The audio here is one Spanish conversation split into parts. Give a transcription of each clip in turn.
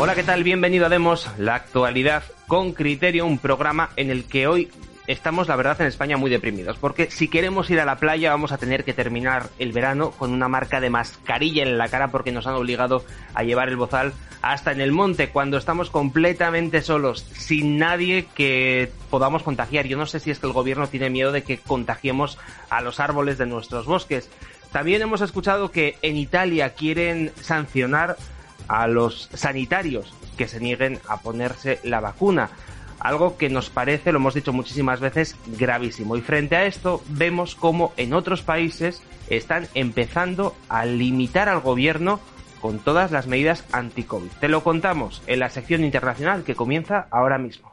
Hola, ¿qué tal? Bienvenido a Demos, la actualidad con criterio, un programa en el que hoy estamos, la verdad, en España muy deprimidos, porque si queremos ir a la playa vamos a tener que terminar el verano con una marca de mascarilla en la cara porque nos han obligado a llevar el bozal hasta en el monte, cuando estamos completamente solos, sin nadie que podamos contagiar. Yo no sé si es que el gobierno tiene miedo de que contagiemos a los árboles de nuestros bosques. También hemos escuchado que en Italia quieren sancionar a los sanitarios que se nieguen a ponerse la vacuna. Algo que nos parece, lo hemos dicho muchísimas veces, gravísimo. Y frente a esto vemos cómo en otros países están empezando a limitar al gobierno con todas las medidas anti-COVID. Te lo contamos en la sección internacional que comienza ahora mismo.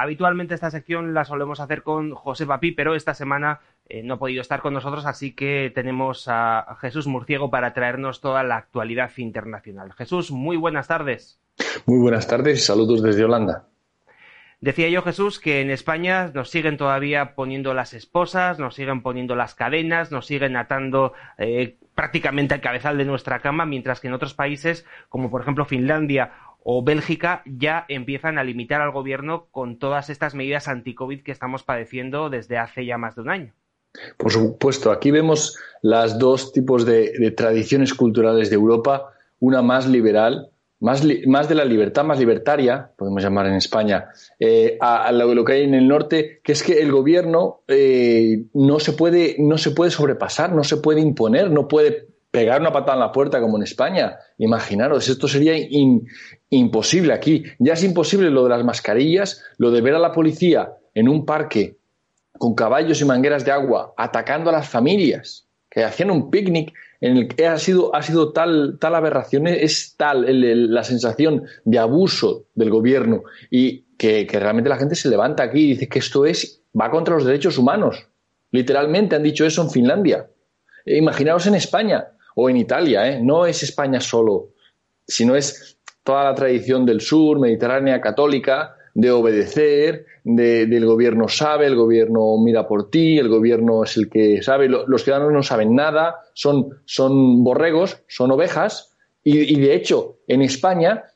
Habitualmente esta sección la solemos hacer con José Papi, pero esta semana eh, no ha podido estar con nosotros, así que tenemos a Jesús Murciego para traernos toda la actualidad internacional. Jesús, muy buenas tardes. Muy buenas tardes y saludos desde Holanda. Decía yo, Jesús, que en España nos siguen todavía poniendo las esposas, nos siguen poniendo las cadenas, nos siguen atando eh, prácticamente al cabezal de nuestra cama, mientras que en otros países, como por ejemplo Finlandia o Bélgica ya empiezan a limitar al gobierno con todas estas medidas anti-COVID que estamos padeciendo desde hace ya más de un año. Por supuesto, aquí vemos las dos tipos de, tradiciones culturales de Europa, una más liberal, más, de la libertad, más libertaria, podemos llamar en España, eh, a, lo, que hay en el norte, que es que el gobierno eh, no, se puede, no se puede sobrepasar, no se puede imponer, no puede pegar una patada en la puerta como en España. Imaginaros, esto sería imposible aquí. Ya es imposible lo de las mascarillas, lo de ver a la policía en un parque con caballos y mangueras de agua atacando a las familias que hacían un picnic en el que ha sido, ha sido tal, tal aberración, es tal la sensación de abuso del gobierno y que, que realmente la gente se levanta aquí y dice que esto es, va contra los derechos humanos. Literalmente han dicho eso en Finlandia. Imaginaos en España o en Italia, ¿eh? no es España solo, sino es toda la tradición del sur, mediterránea, católica, de obedecer, de, del gobierno sabe, el gobierno mira por ti, el gobierno es el que sabe, los ciudadanos no saben nada, son, son borregos, son ovejas, y, de hecho en España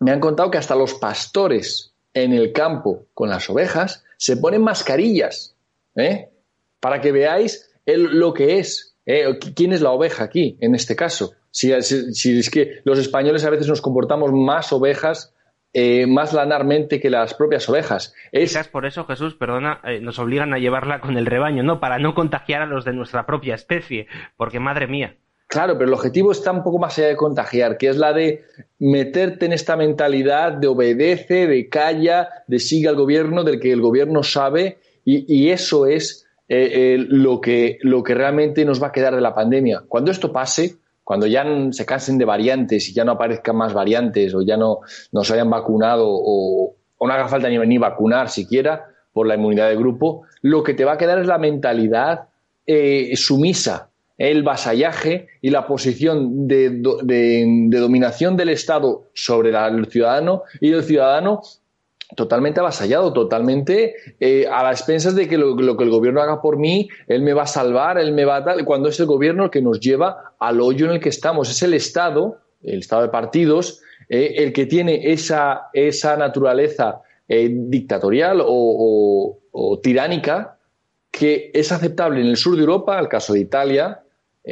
me han contado que hasta los pastores en el campo con las ovejas se ponen mascarillas, ¿eh? para que veáis lo que es eh, ¿Quién es la oveja aquí, en este caso? Si, es que los españoles a veces nos comportamos más ovejas, eh, más lanarmente que las propias ovejas. Es... por eso, Jesús, perdona, eh, nos obligan a llevarla con el rebaño, ¿no? Para no contagiar a los de nuestra propia especie, porque madre mía. Claro, pero el objetivo está un poco más allá de contagiar, que es la de meterte en esta mentalidad de obedece, de calla, de sigue al gobierno, del que el gobierno sabe, y eso es eh, eh, lo, que, lo que realmente nos va a quedar de la pandemia. Cuando esto pase, cuando ya se cansen de variantes y ya no aparezcan más variantes o ya no nos hayan vacunado o, no haga falta ni, vacunar siquiera por la inmunidad de grupo, lo que te va a quedar es la mentalidad eh, sumisa, el vasallaje y la posición de, de, dominación del Estado sobre el ciudadano y el ciudadano totalmente avasallado, totalmente eh, a las expensas de que lo, que el gobierno haga por mí, él me va a salvar, él me va a tal, cuando es el gobierno el que nos lleva al hoyo en el que estamos. Es el Estado, el Estado de partidos, eh, el que tiene esa, esa naturaleza eh, dictatorial o, tiránica que es aceptable en el sur de Europa, el caso de Italia,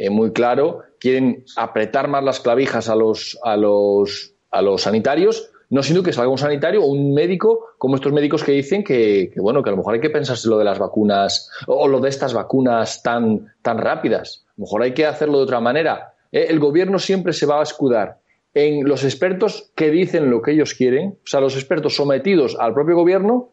muy claro, quieren apretar más las clavijas a los, a los, a los sanitarios, no siendo que salga un sanitario o un médico, como estos médicos que dicen que, bueno, que a lo mejor hay que pensarse lo de las vacunas o lo de estas vacunas tan, tan rápidas. A lo mejor hay que hacerlo de otra manera. Eh, el gobierno siempre se va a escudar en los expertos que dicen lo que ellos quieren, o sea, los expertos sometidos al propio gobierno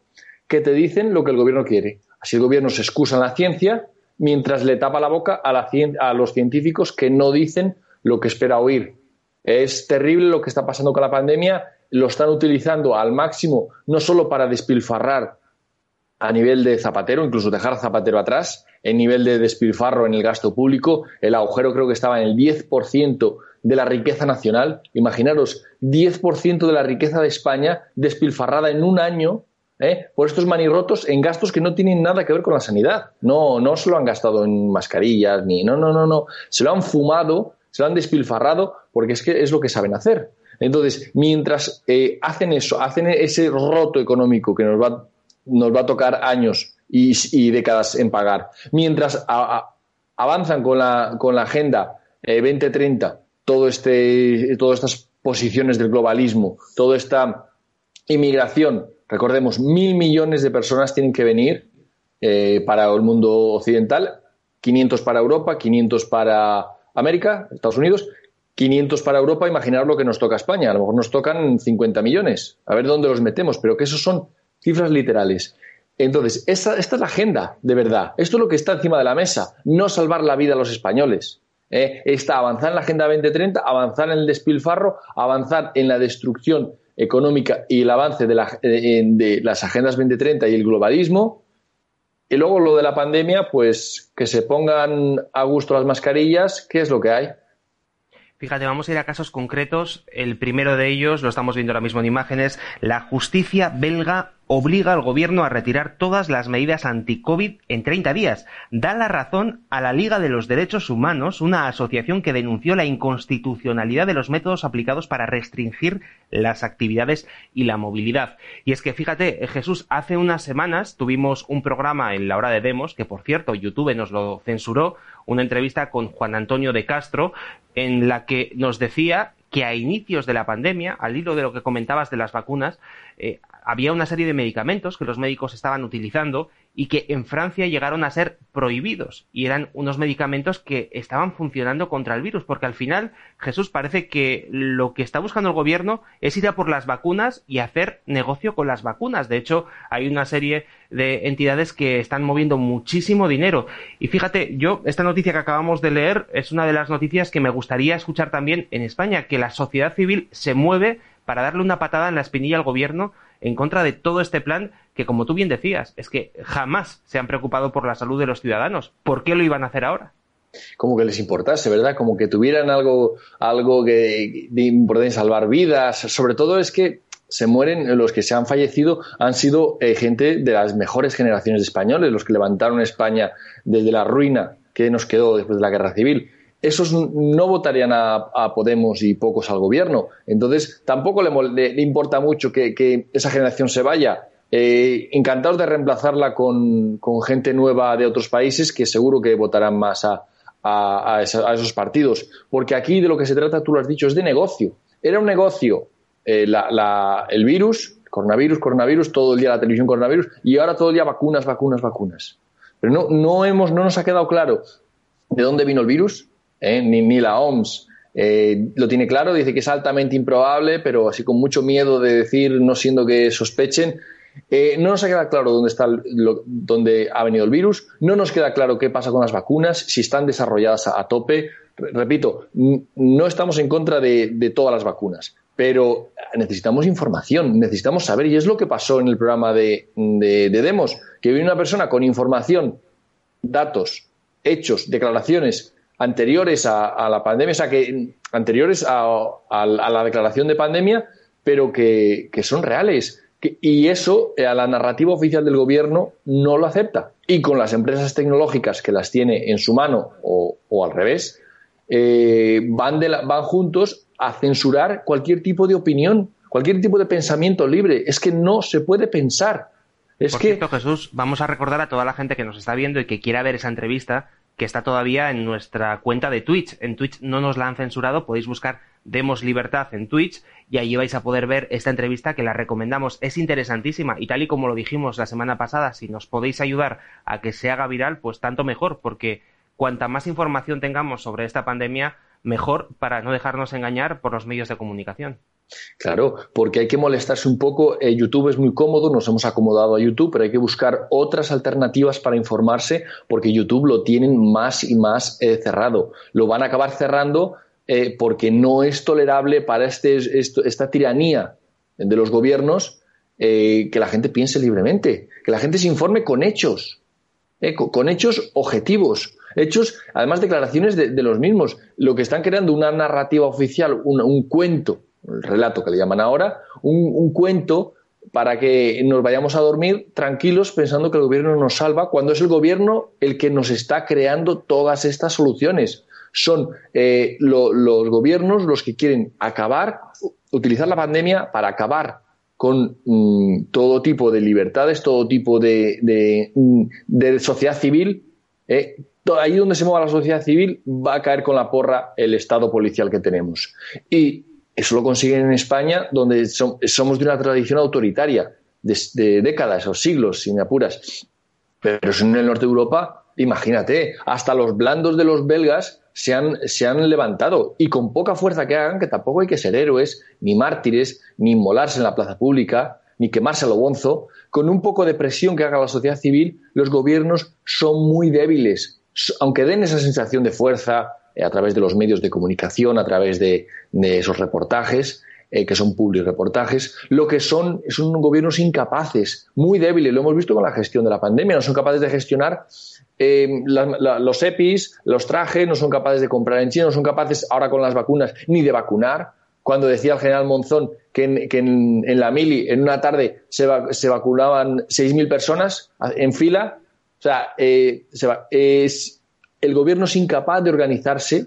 que te dicen lo que el gobierno quiere. Así el gobierno se excusa en la ciencia mientras le tapa la boca a, a los científicos que no dicen lo que espera oír. Es terrible lo que está pasando con la pandemia, lo están utilizando al máximo, no solo para despilfarrar a nivel de Zapatero, incluso dejar Zapatero atrás, en nivel de despilfarro en el gasto público, el agujero creo que estaba en el 10% de la riqueza nacional. Imaginaros, 10% de la riqueza de España despilfarrada en un año ¿eh? por estos manirrotos en gastos que no tienen nada que ver con la sanidad. No, no se lo han gastado en mascarillas, ni no, no, no, no. Se lo han fumado, se lo han despilfarrado porque es que es lo que saben hacer. Entonces, mientras eh, hacen eso, hacen ese roto económico que nos va, nos va a tocar años y, décadas en pagar, mientras avanzan con la, con la agenda 2030, eh, todo este, todas estas posiciones del globalismo, toda esta inmigración, recordemos, mil millones de personas tienen que venir eh, para el mundo occidental, 500 para Europa, 500 para América, Estados Unidos, 500 para Europa, imaginar lo que nos toca España. A lo mejor nos tocan 50 millones. A ver dónde los metemos, pero que esos son cifras literales. Entonces, esta, es la agenda, de verdad. Esto es lo que está encima de la mesa. No salvar la vida a los españoles. ¿eh? Está avanzar en la Agenda 2030, avanzar en el despilfarro, avanzar en la destrucción económica y el avance de, de las Agendas 2030 y el globalismo. Y luego lo de la pandemia, pues que se pongan a gusto las mascarillas, ¿qué es lo que hay? Fíjate, vamos a ir a casos concretos. El primero de ellos, lo estamos viendo ahora mismo en imágenes, la justicia belga obliga al gobierno a retirar todas las medidas anti-COVID en 30 días. Da la razón a la Liga de los Derechos Humanos, una asociación que denunció la inconstitucionalidad de los métodos aplicados para restringir las actividades y la movilidad. Y es que fíjate, Jesús, hace unas semanas tuvimos un programa en la hora de demos, que por cierto YouTube nos lo censuró, una entrevista con Juan Antonio de Castro, en la que nos decía que a inicios de la pandemia, al hilo de lo que comentabas de las vacunas, eh, había una serie de medicamentos que los médicos estaban utilizando y que en Francia llegaron a ser prohibidos. Y eran unos medicamentos que estaban funcionando contra el virus porque al final Jesús parece que lo que está buscando el gobierno es ir a por las vacunas y hacer negocio con las vacunas. De hecho hay una serie de entidades que están moviendo muchísimo dinero. Y fíjate yo esta noticia que acabamos de leer es una de las noticias que me gustaría escuchar también en España que la sociedad civil se mueve para darle una patada en la espinilla al gobierno en contra de todo este plan que, como tú bien decías, es que jamás se han preocupado por la salud de los ciudadanos. ¿Por qué lo iban a hacer ahora? Como que les importase, ¿verdad? Como que tuvieran algo, algo que, de salvar vidas. Sobre todo es que se mueren, los que se han fallecido han sido eh, gente de las mejores generaciones de españoles, los que levantaron España desde la ruina que nos quedó después de la guerra civil esos no votarían a, Podemos y pocos al gobierno. Entonces, tampoco le, importa mucho que, esa generación se vaya. Eh, encantados de reemplazarla con, gente nueva de otros países que seguro que votarán más a, esos partidos. Porque aquí de lo que se trata, tú lo has dicho, es de negocio. Era un negocio eh, el virus, coronavirus, coronavirus, todo el día la televisión coronavirus, y ahora todo el día vacunas, vacunas, vacunas. Pero no, no, hemos, no nos ha quedado claro de dónde vino el virus, ¿eh? ni, la OMS eh, lo tiene claro, dice que es altamente improbable, pero así con mucho miedo de decir, no siendo que sospechen. Eh, no nos ha quedado claro dónde, está dónde ha venido el virus, no nos queda claro qué pasa con las vacunas, si están desarrolladas a, tope. Repito, no estamos en contra de, todas las vacunas, pero necesitamos información, necesitamos saber, y es lo que pasó en el programa de, de Demos, que viene una persona con información, datos, hechos, declaraciones anteriores a, la pandemia, o sea, que anteriores a, la declaración de pandemia, pero que, son reales. y eso eh, a la narrativa oficial del gobierno no lo acepta. Y con las empresas tecnológicas que las tiene en su mano o, al revés, eh, van, van juntos a censurar cualquier tipo de opinión, cualquier tipo de pensamiento libre. Es que no se puede pensar. Es Por que... cierto, Jesús, vamos a recordar a toda la gente que nos está viendo y que quiera ver esa entrevista que está todavía en nuestra cuenta de Twitch. En Twitch no nos la han censurado, podéis buscar Demos Libertad en Twitch y allí vais a poder ver esta entrevista que la recomendamos. Es interesantísima y tal y como lo dijimos la semana pasada, si nos podéis ayudar a que se haga viral, pues tanto mejor, porque cuanta más información tengamos sobre esta pandemia, mejor para no dejarnos engañar por los medios de comunicación. Claro, porque hay que molestarse un poco. Eh, YouTube es muy cómodo, nos hemos acomodado a YouTube, pero hay que buscar otras alternativas para informarse, porque YouTube lo tienen más y más eh, cerrado. Lo van a acabar cerrando eh, porque no es tolerable para este, esta tiranía de los gobiernos que la gente piense libremente, que la gente se informe con hechos, con hechos objetivos hechos, además declaraciones de, los mismos. Lo que están creando una narrativa oficial, un, cuento, el relato que le llaman ahora, un, cuento para que nos vayamos a dormir tranquilos pensando que el gobierno nos salva, cuando es el gobierno el que nos está creando todas estas soluciones. Son eh, los gobiernos los que quieren acabar, utilizar la pandemia para acabar con mm, todo tipo de libertades, todo tipo de, de, mm, sociedad civil, eh, ahí donde se mueva la sociedad civil va a caer con la porra el Estado policial que tenemos. Y eso lo consiguen en España, donde somos de una tradición autoritaria, de, décadas o siglos, si me apuras. Pero en el norte de Europa, imagínate, hasta los blandos de los belgas se han, se han levantado. Y con poca fuerza que hagan, que tampoco hay que ser héroes, ni mártires, ni inmolarse en la plaza pública, ni quemarse a lo bonzo, con un poco de presión que haga la sociedad civil, los gobiernos son muy débiles. Aunque den esa sensación de fuerza a través de los medios de comunicación, a través de, esos reportajes, eh, que son public reportajes, lo que son son gobiernos incapaces, muy débiles, lo hemos visto con la gestión de la pandemia, no son capaces de gestionar eh, los EPIs, los trajes, no son capaces de comprar en China, no son capaces ahora con las vacunas ni de vacunar. Cuando decía el general Monzón que en, la mili en una tarde se, se vacunaban 6.000 personas en fila, o sea, eh, es, el gobierno es incapaz de organizarse,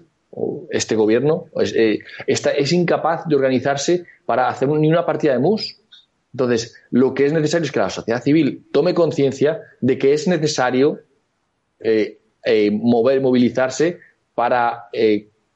este gobierno es, eh, es incapaz de organizarse para hacer ni una partida de mus. Entonces, lo que es necesario es que la sociedad civil tome conciencia de que es necesario eh, mover, movilizarse para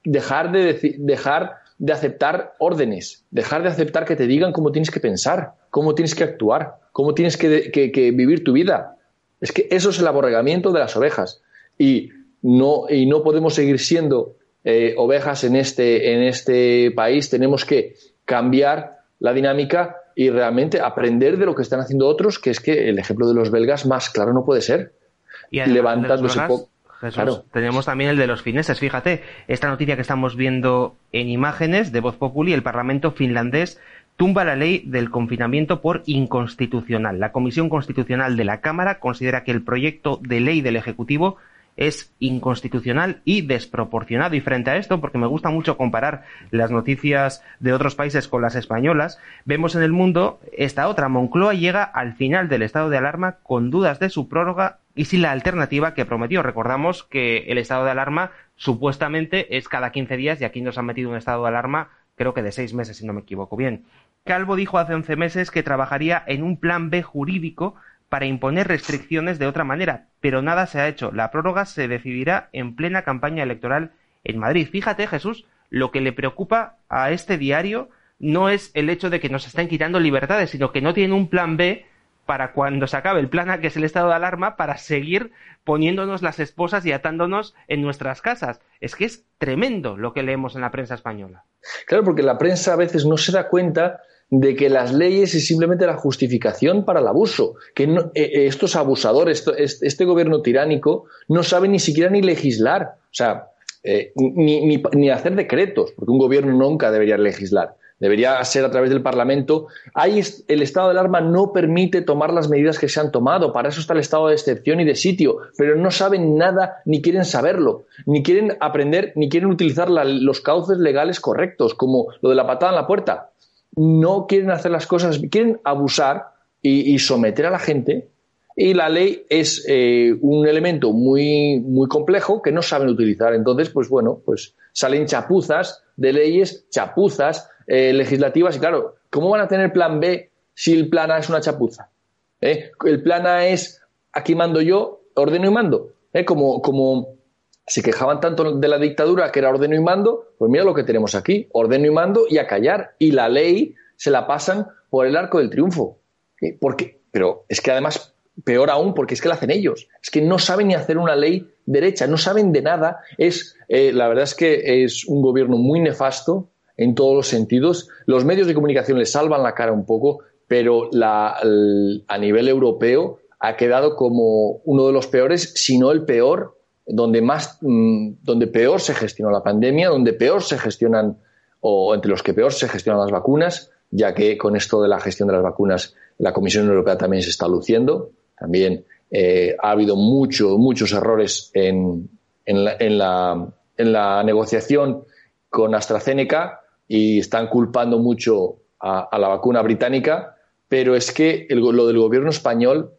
dejar, de dejar de aceptar órdenes, dejar de aceptar que te digan cómo tienes que pensar, cómo tienes que actuar, cómo tienes que vivir tu vida. Es que eso es el aborregamiento de las ovejas. Y no, y no podemos seguir siendo eh, ovejas en este, en este país. Tenemos que cambiar la dinámica y realmente aprender de lo que están haciendo otros, que es que el ejemplo de los belgas más claro no puede ser. Y levantándose poco. tenemos también el de los fineses. Fíjate, esta noticia que estamos viendo en imágenes de Voz Populi, el Parlamento finlandés tumba la ley del confinamiento por inconstitucional. La Comisión Constitucional de la Cámara considera que el proyecto de ley del Ejecutivo es inconstitucional y desproporcionado. Y frente a esto, porque me gusta mucho comparar las noticias de otros países con las españolas, vemos en el mundo esta otra. Moncloa llega al final del estado de alarma con dudas de su prórroga y sin la alternativa que prometió. Recordamos que el estado de alarma supuestamente es cada 15 días y aquí nos han metido un estado de alarma creo que de seis meses si no me equivoco bien. Calvo dijo hace 11 meses que trabajaría en un plan B jurídico para imponer restricciones de otra manera, pero nada se ha hecho. La prórroga se decidirá en plena campaña electoral en Madrid. Fíjate, Jesús, lo que le preocupa a este diario no es el hecho de que nos estén quitando libertades, sino que no tienen un plan B para cuando se acabe el plan A, que es el estado de alarma, para seguir poniéndonos las esposas y atándonos en nuestras casas. Es que es tremendo lo que leemos en la prensa española. Claro, porque la prensa a veces no se da cuenta de que las leyes es simplemente la justificación para el abuso, que eh, eh, estos abusadores, este gobierno tiránico, no sabe ni siquiera ni legislar, o sea, eh, ni, ni, hacer decretos, porque un gobierno nunca debería legislar debería ser a través del Parlamento. Ahí el estado de alarma no permite tomar las medidas que se han tomado. Para eso está el estado de excepción y de sitio. Pero no saben nada ni quieren saberlo. Ni quieren aprender, ni quieren utilizar los cauces legales correctos, como lo de la patada en la puerta. No quieren hacer las cosas, quieren abusar y, someter a la gente. Y la ley es eh, un elemento muy, muy complejo que no saben utilizar. Entonces, pues bueno, pues salen chapuzas de leyes, chapuzas eh, legislativas. Y claro, ¿cómo van a tener plan B si el plan A es una chapuza? ¿Eh? El plan A es aquí mando yo, ordeno y mando. ¿Eh? Como, como se quejaban tanto de la dictadura que era ordeno y mando, pues mira lo que tenemos aquí, ordeno y mando y a callar. Y la ley se la pasan por el arco del triunfo. Porque, pero es que además, peor aún, porque es que la hacen ellos. Es que no saben ni hacer una ley derecha, no saben de nada. Es, eh, la verdad es que es un gobierno muy nefasto en todos los sentidos. Los medios de comunicación les salvan la cara un poco, pero a nivel europeo ha quedado como uno de los peores, si no el peor, donde más, mm, donde peor se gestionó la pandemia, donde peor se gestionan o entre los que peor se gestionan las vacunas, ya que con esto de la gestión de las vacunas la Comisión Europea también se está luciendo. También eh, ha habido mucho, muchos errores en, en, la, en, la, en, la, negociación con AstraZeneca y están culpando mucho a, la vacuna británica, pero es que lo del gobierno español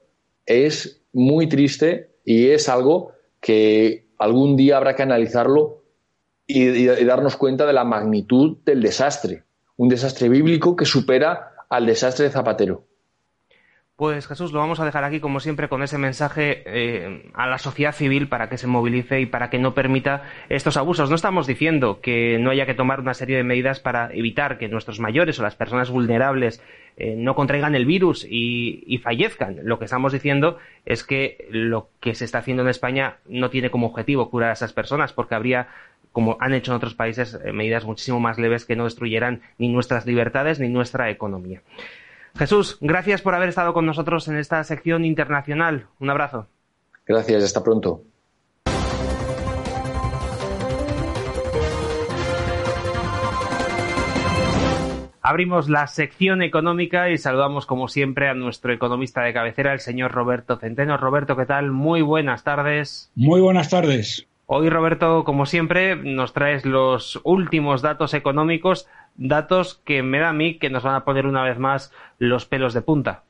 es muy triste y es algo que algún día habrá que analizarlo y, darnos cuenta de la magnitud del desastre. Un desastre bíblico que supera al desastre de Zapatero. Pues Jesús, lo vamos a dejar aquí como siempre con ese mensaje eh, a la sociedad civil para que se movilice y para que no permita estos abusos. No estamos diciendo que no haya que tomar una serie de medidas para evitar que nuestros mayores o las personas vulnerables eh, no contraigan el virus y, fallezcan. Lo que estamos diciendo es que lo que se está haciendo en España no tiene como objetivo curar a esas personas porque habría como han hecho en otros países, eh, medidas muchísimo más leves que no destruyeran ni nuestras libertades ni nuestra economía. Jesús, gracias por haber estado con nosotros en esta sección internacional. Un abrazo. Gracias, hasta pronto. Abrimos la sección económica y saludamos como siempre a nuestro economista de cabecera, el señor Roberto Centeno. Roberto, ¿qué tal? Muy buenas tardes. Muy buenas tardes. Hoy, Roberto, como siempre, nos traes los últimos datos económicos, datos que me da a mí que nos van a poner una vez más los pelos de punta.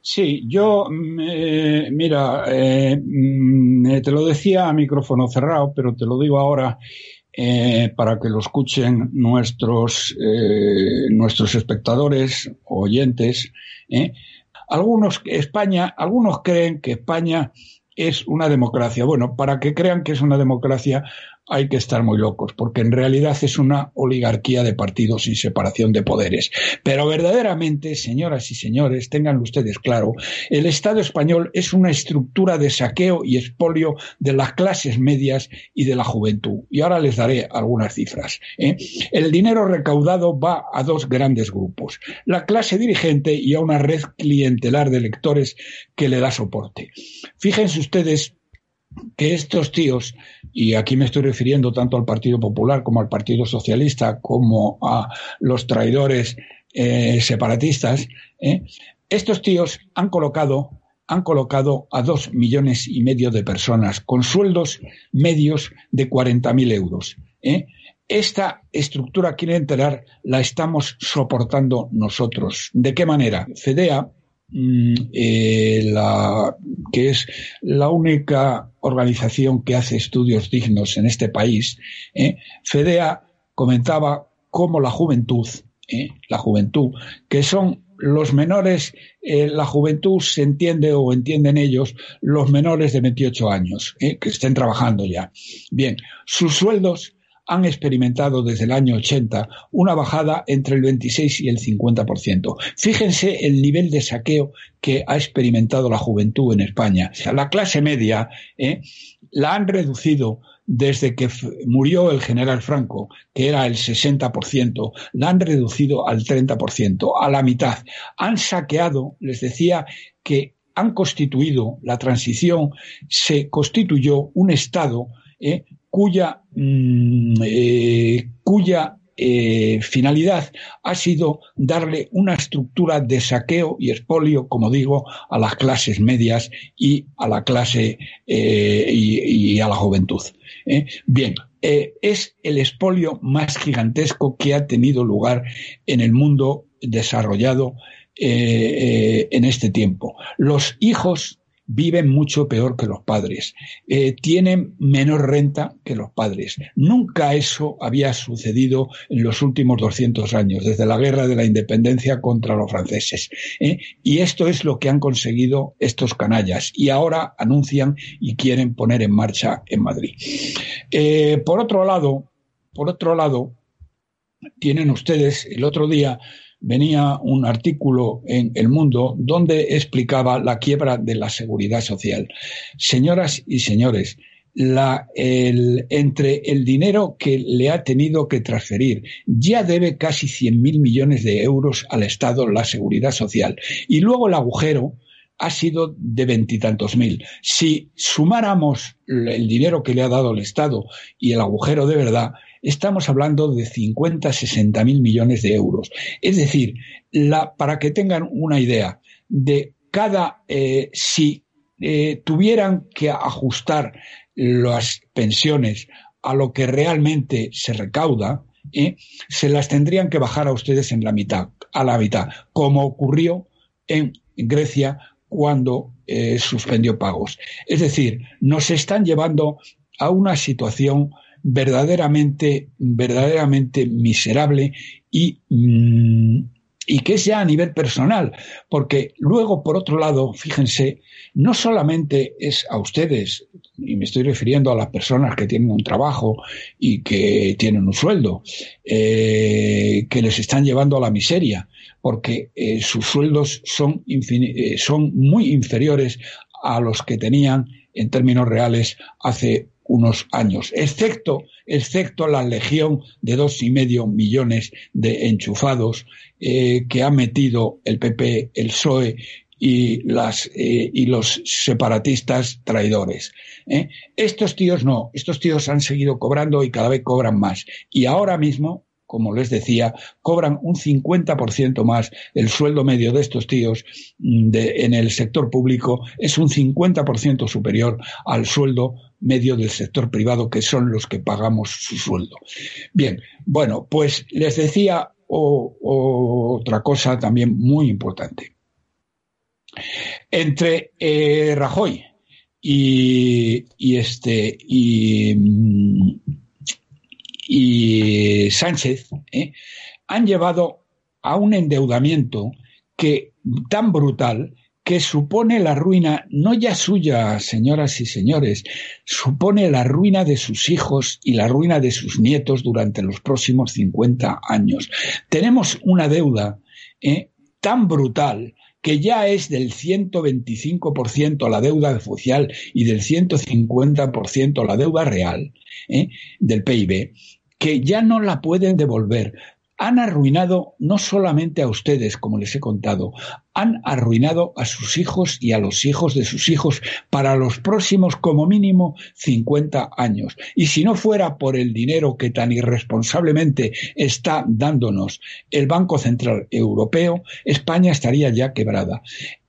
Sí, yo, eh, mira, eh, mm, te lo decía a micrófono cerrado, pero te lo digo ahora eh, para que lo escuchen nuestros, nuestros espectadores, oyentes. Algunos, España, algunos creen que España es una democracia. Bueno, para que crean que es una democracia hay que estar muy locos, porque en realidad es una oligarquía de partidos sin separación de poderes. Pero verdaderamente, señoras y señores, tengan ustedes claro, el Estado español es una estructura de saqueo y expolio de las clases medias y de la juventud. Y ahora les daré algunas cifras. ¿eh? El dinero recaudado va a dos grandes grupos, la clase dirigente y a una red clientelar de electores que le da soporte. Fíjense ustedes que estos tíos, y aquí me estoy refiriendo tanto al Partido Popular como al Partido Socialista, como a los traidores eh, separatistas, eh, estos tíos han colocado han colocado a dos millones y medio de personas con sueldos medios de 40.000 euros. Eh. Esta estructura, quiere enterar, la estamos soportando nosotros. ¿De qué manera? FEDEA, eh, la, que es la única organización que hace estudios dignos en este país, eh, FEDEA comentaba cómo la juventud, eh, la juventud, que son los menores, la juventud se entiende o entienden ellos los menores de 28 años, que estén trabajando ya. Bien, sus sueldos han experimentado desde el año 80 una bajada entre el 26 y el 50%. Fíjense el nivel de saqueo que ha experimentado la juventud en España. La clase media eh, la han reducido desde que murió el general Franco, que era el 60%, la han reducido al 30%, a la mitad. Han saqueado, les decía que han constituido la transición, se constituyó un Estado eh, cuya, mm, eh, cuya eh, finalidad ha sido darle una estructura de saqueo y expolio, como digo, a las clases medias y a la clase eh, y, a la juventud. Bien, es el expolio más gigantesco que ha tenido lugar en el mundo desarrollado en este tiempo. Los hijos viven mucho peor que los padres, eh, tienen menor renta que los padres. Nunca eso había sucedido en los últimos 200 años, desde la guerra de la independencia contra los franceses. ¿eh? Y esto es lo que han conseguido estos canallas y ahora anuncian y quieren poner en marcha en Madrid. Eh, por otro lado, por otro lado, tienen ustedes el otro día venía un artículo en El Mundo donde explicaba la quiebra de la seguridad social. Señoras y señores, la, el, entre el dinero que le ha tenido que transferir, ya debe casi 100.000 millones de euros al Estado la seguridad social. Y luego el agujero ha sido de veintitantos mil. Si sumáramos el dinero que le ha dado el Estado y el agujero de verdad, estamos hablando de 50, 60 mil millones de euros. Es decir, para que tengan una idea, de cada, eh, si eh, tuvieran que ajustar las pensiones a lo que realmente se recauda, eh, se las tendrían que bajar a ustedes en la mitad, a la mitad, como ocurrió en Grecia cuando suspendió pagos. Es decir, nos están llevando a una situación verdaderamente, verdaderamente miserable y, mm, y que sea a nivel personal, porque luego, por otro lado, fíjense, no solamente es a ustedes, y me estoy refiriendo a las personas que tienen un trabajo y que tienen un sueldo, eh, que les están llevando a la miseria, porque eh, sus sueldos son, eh, son muy inferiores a los que tenían en términos reales hace unos años, excepto, excepto la legión de dos y medio millones de enchufados eh, que ha metido el PP, el PSOE y, las, eh, y los separatistas traidores. ¿eh? Estos tíos no, estos tíos han seguido cobrando y cada vez cobran más. Y ahora mismo, como les decía, cobran un 50% más. El sueldo medio de estos tíos mm, de, en el sector público es un 50% superior al sueldo medio del sector privado, que son los que pagamos su sueldo. Bien, bueno, pues les decía otra cosa también muy importante. Entre eh, Rajoy y, este y, y Sánchez eh, han llevado a un endeudamiento que tan brutal que supone la ruina, no ya suya, señoras y señores, supone la ruina de sus hijos y la ruina de sus nietos durante los próximos 50 años. Tenemos una deuda eh, tan brutal que ya es del 125% la deuda oficial y del 150% la deuda real eh, del PIB, que ya no la pueden devolver han arruinado no solamente a ustedes, como les he contado, han arruinado a sus hijos y a los hijos de sus hijos para los próximos como mínimo 50 años. Y si no fuera por el dinero que tan irresponsablemente está dándonos el Banco Central Europeo, España estaría ya quebrada.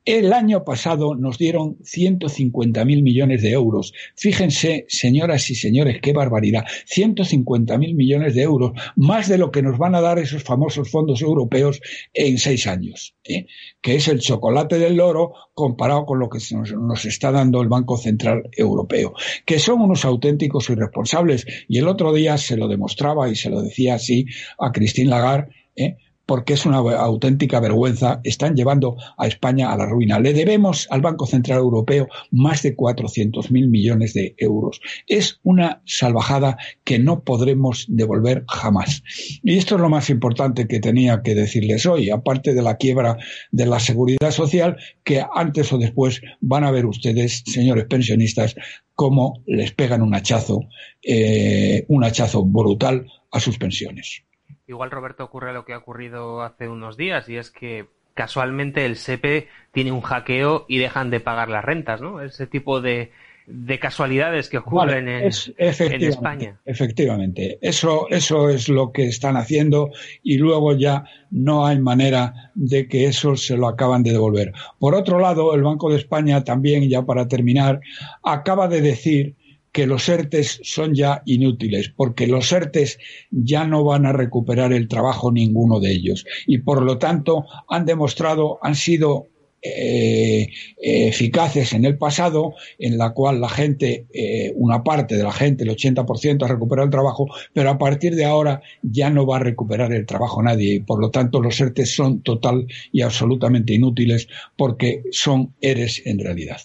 El año pasado nos dieron 150.000 millones de euros. Fíjense, señoras y señores, qué barbaridad. 150.000 millones de euros, más de lo que nos van a dar esos famosos fondos europeos en seis años, ¿eh? que es el chocolate del loro comparado con lo que nos, nos, está dando el Banco Central Europeo, que son unos auténticos irresponsables. Y el otro día se lo demostraba y se lo decía así a Christine Lagarde. ¿eh? Porque es una auténtica vergüenza, están llevando a España a la ruina. Le debemos al Banco Central Europeo más de 400.000 millones de euros. Es una salvajada que no podremos devolver jamás. Y esto es lo más importante que tenía que decirles hoy, aparte de la quiebra de la seguridad social, que antes o después van a ver ustedes, señores pensionistas, cómo les pegan un hachazo, eh, un hachazo brutal a sus pensiones. Igual, Roberto, ocurre lo que ha ocurrido hace unos días y es que casualmente el SEPE tiene un hackeo y dejan de pagar las rentas, ¿no? Ese tipo de, casualidades que ocurren en, España. Efectivamente, eso, eso es lo que están haciendo y luego ya no hay manera de que eso se lo acaban de devolver. Por otro lado, el Banco de España también, ya para terminar, acaba de decir que los ERTES son ya inútiles, porque los ERTES ya no van a recuperar el trabajo ninguno de ellos. Y por lo tanto han demostrado, han sido eh, eficaces en el pasado, en la cual la gente, eh, una parte de la gente, el 80%, ha recuperado el trabajo, pero a partir de ahora ya no va a recuperar el trabajo nadie y por lo tanto los ERTES son total y absolutamente inútiles porque son ERES en realidad.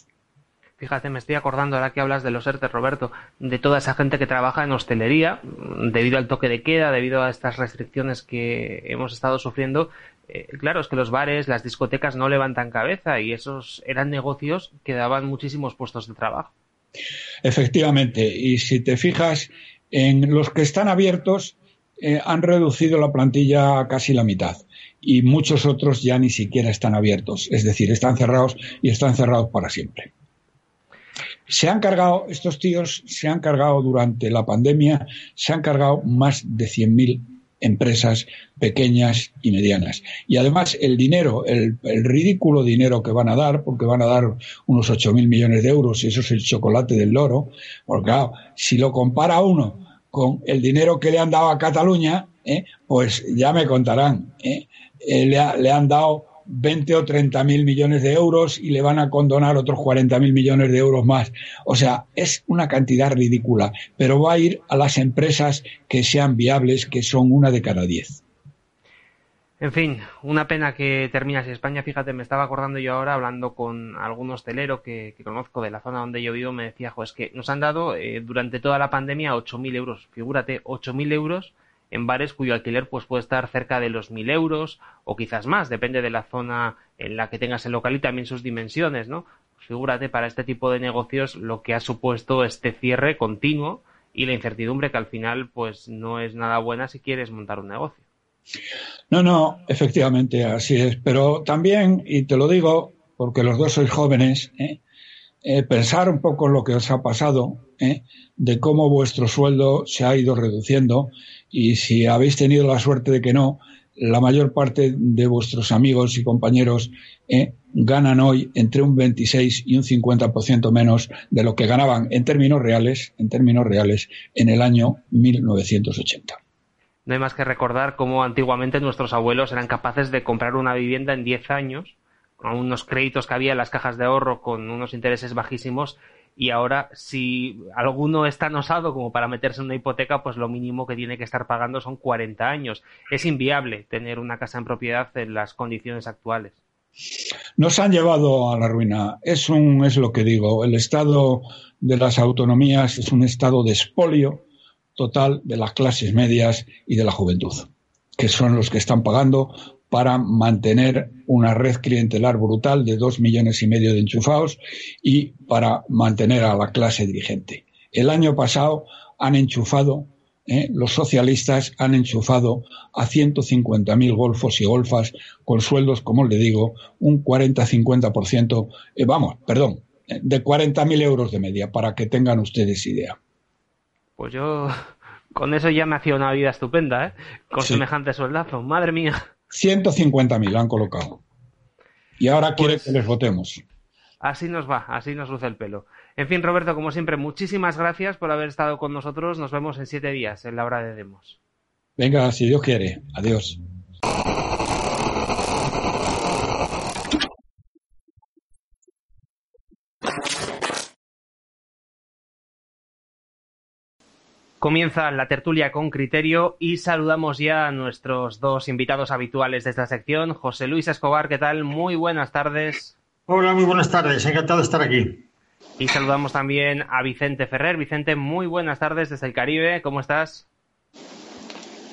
Fíjate, me estoy acordando ahora que hablas de los ERTE, Roberto, de toda esa gente que trabaja en hostelería, debido al toque de queda, debido a estas restricciones que hemos estado sufriendo. Eh, claro, es que los bares, las discotecas no levantan cabeza y esos eran negocios que daban muchísimos puestos de trabajo. Efectivamente, y si te fijas, en los que están abiertos eh, han reducido la plantilla a casi la mitad y muchos otros ya ni siquiera están abiertos, es decir, están cerrados y están cerrados para siempre. Se han cargado, estos tíos se han cargado durante la pandemia, se han cargado más de 100.000 empresas pequeñas y medianas. Y además el dinero, el, ridículo dinero que van a dar, porque van a dar unos 8.000 millones de euros, y eso es el chocolate del loro, porque claro, si lo compara uno con el dinero que le han dado a Cataluña, ¿eh? pues ya me contarán, ¿eh? Eh, le, le han dado 20 o 30 mil millones de euros y le van a condonar otros 40 mil millones de euros más. O sea, es una cantidad ridícula, pero va a ir a las empresas que sean viables, que son una de cada diez. En fin, una pena que termine así España. Fíjate, me estaba acordando yo ahora hablando con algún hostelero que, conozco de la zona donde yo vivo, me decía, jo, es que nos han dado eh, durante toda la pandemia 8.000 euros. Figúrate, 8.000 euros en bares cuyo alquiler pues puede estar cerca de los mil euros o quizás más, depende de la zona en la que tengas el local y también sus dimensiones, ¿no? Figúrate para este tipo de negocios lo que ha supuesto este cierre continuo y la incertidumbre que al final pues no es nada buena si quieres montar un negocio. No, no, efectivamente, así es. Pero también, y te lo digo, porque los dos sois jóvenes, ¿eh? Eh, pensar un poco en lo que os ha pasado, ¿eh? de cómo vuestro sueldo se ha ido reduciendo y si habéis tenido la suerte de que no, la mayor parte de vuestros amigos y compañeros eh, ganan hoy entre un 26 y un 50% menos de lo que ganaban en términos reales, en términos reales, en el año 1980. No hay más que recordar cómo antiguamente nuestros abuelos eran capaces de comprar una vivienda en 10 años, con unos créditos que había en las cajas de ahorro con unos intereses bajísimos y ahora si alguno es tan osado como para meterse en una hipoteca, pues lo mínimo que tiene que estar pagando son 40 años. Es inviable tener una casa en propiedad en las condiciones actuales. Nos han llevado a la ruina. Es un es lo que digo, el estado de las autonomías es un estado de expolio total de las clases medias y de la juventud, que son los que están pagando para mantener una red clientelar brutal de dos millones y medio de enchufados y para mantener a la clase dirigente. El año pasado han enchufado, ¿eh? los socialistas han enchufado a 150.000 golfos y golfas con sueldos, como le digo, un 40-50%, eh, vamos, perdón, de 40.000 euros de media, para que tengan ustedes idea. Pues yo con eso ya me hacía una vida estupenda, ¿eh? Con semejante soldazo, madre mía. 150.000 han colocado. Y ahora quiere pues que les votemos. Así nos va, así nos luce el pelo. En fin, Roberto, como siempre, muchísimas gracias por haber estado con nosotros. Nos vemos en siete días en la hora de Demos. Venga, si Dios quiere. Adiós. Comienza la tertulia con criterio y saludamos ya a nuestros dos invitados habituales de esta sección. José Luis Escobar, ¿qué tal? Muy buenas tardes. Hola, muy buenas tardes. Encantado de estar aquí. Y saludamos también a Vicente Ferrer. Vicente, muy buenas tardes desde el Caribe. ¿Cómo estás?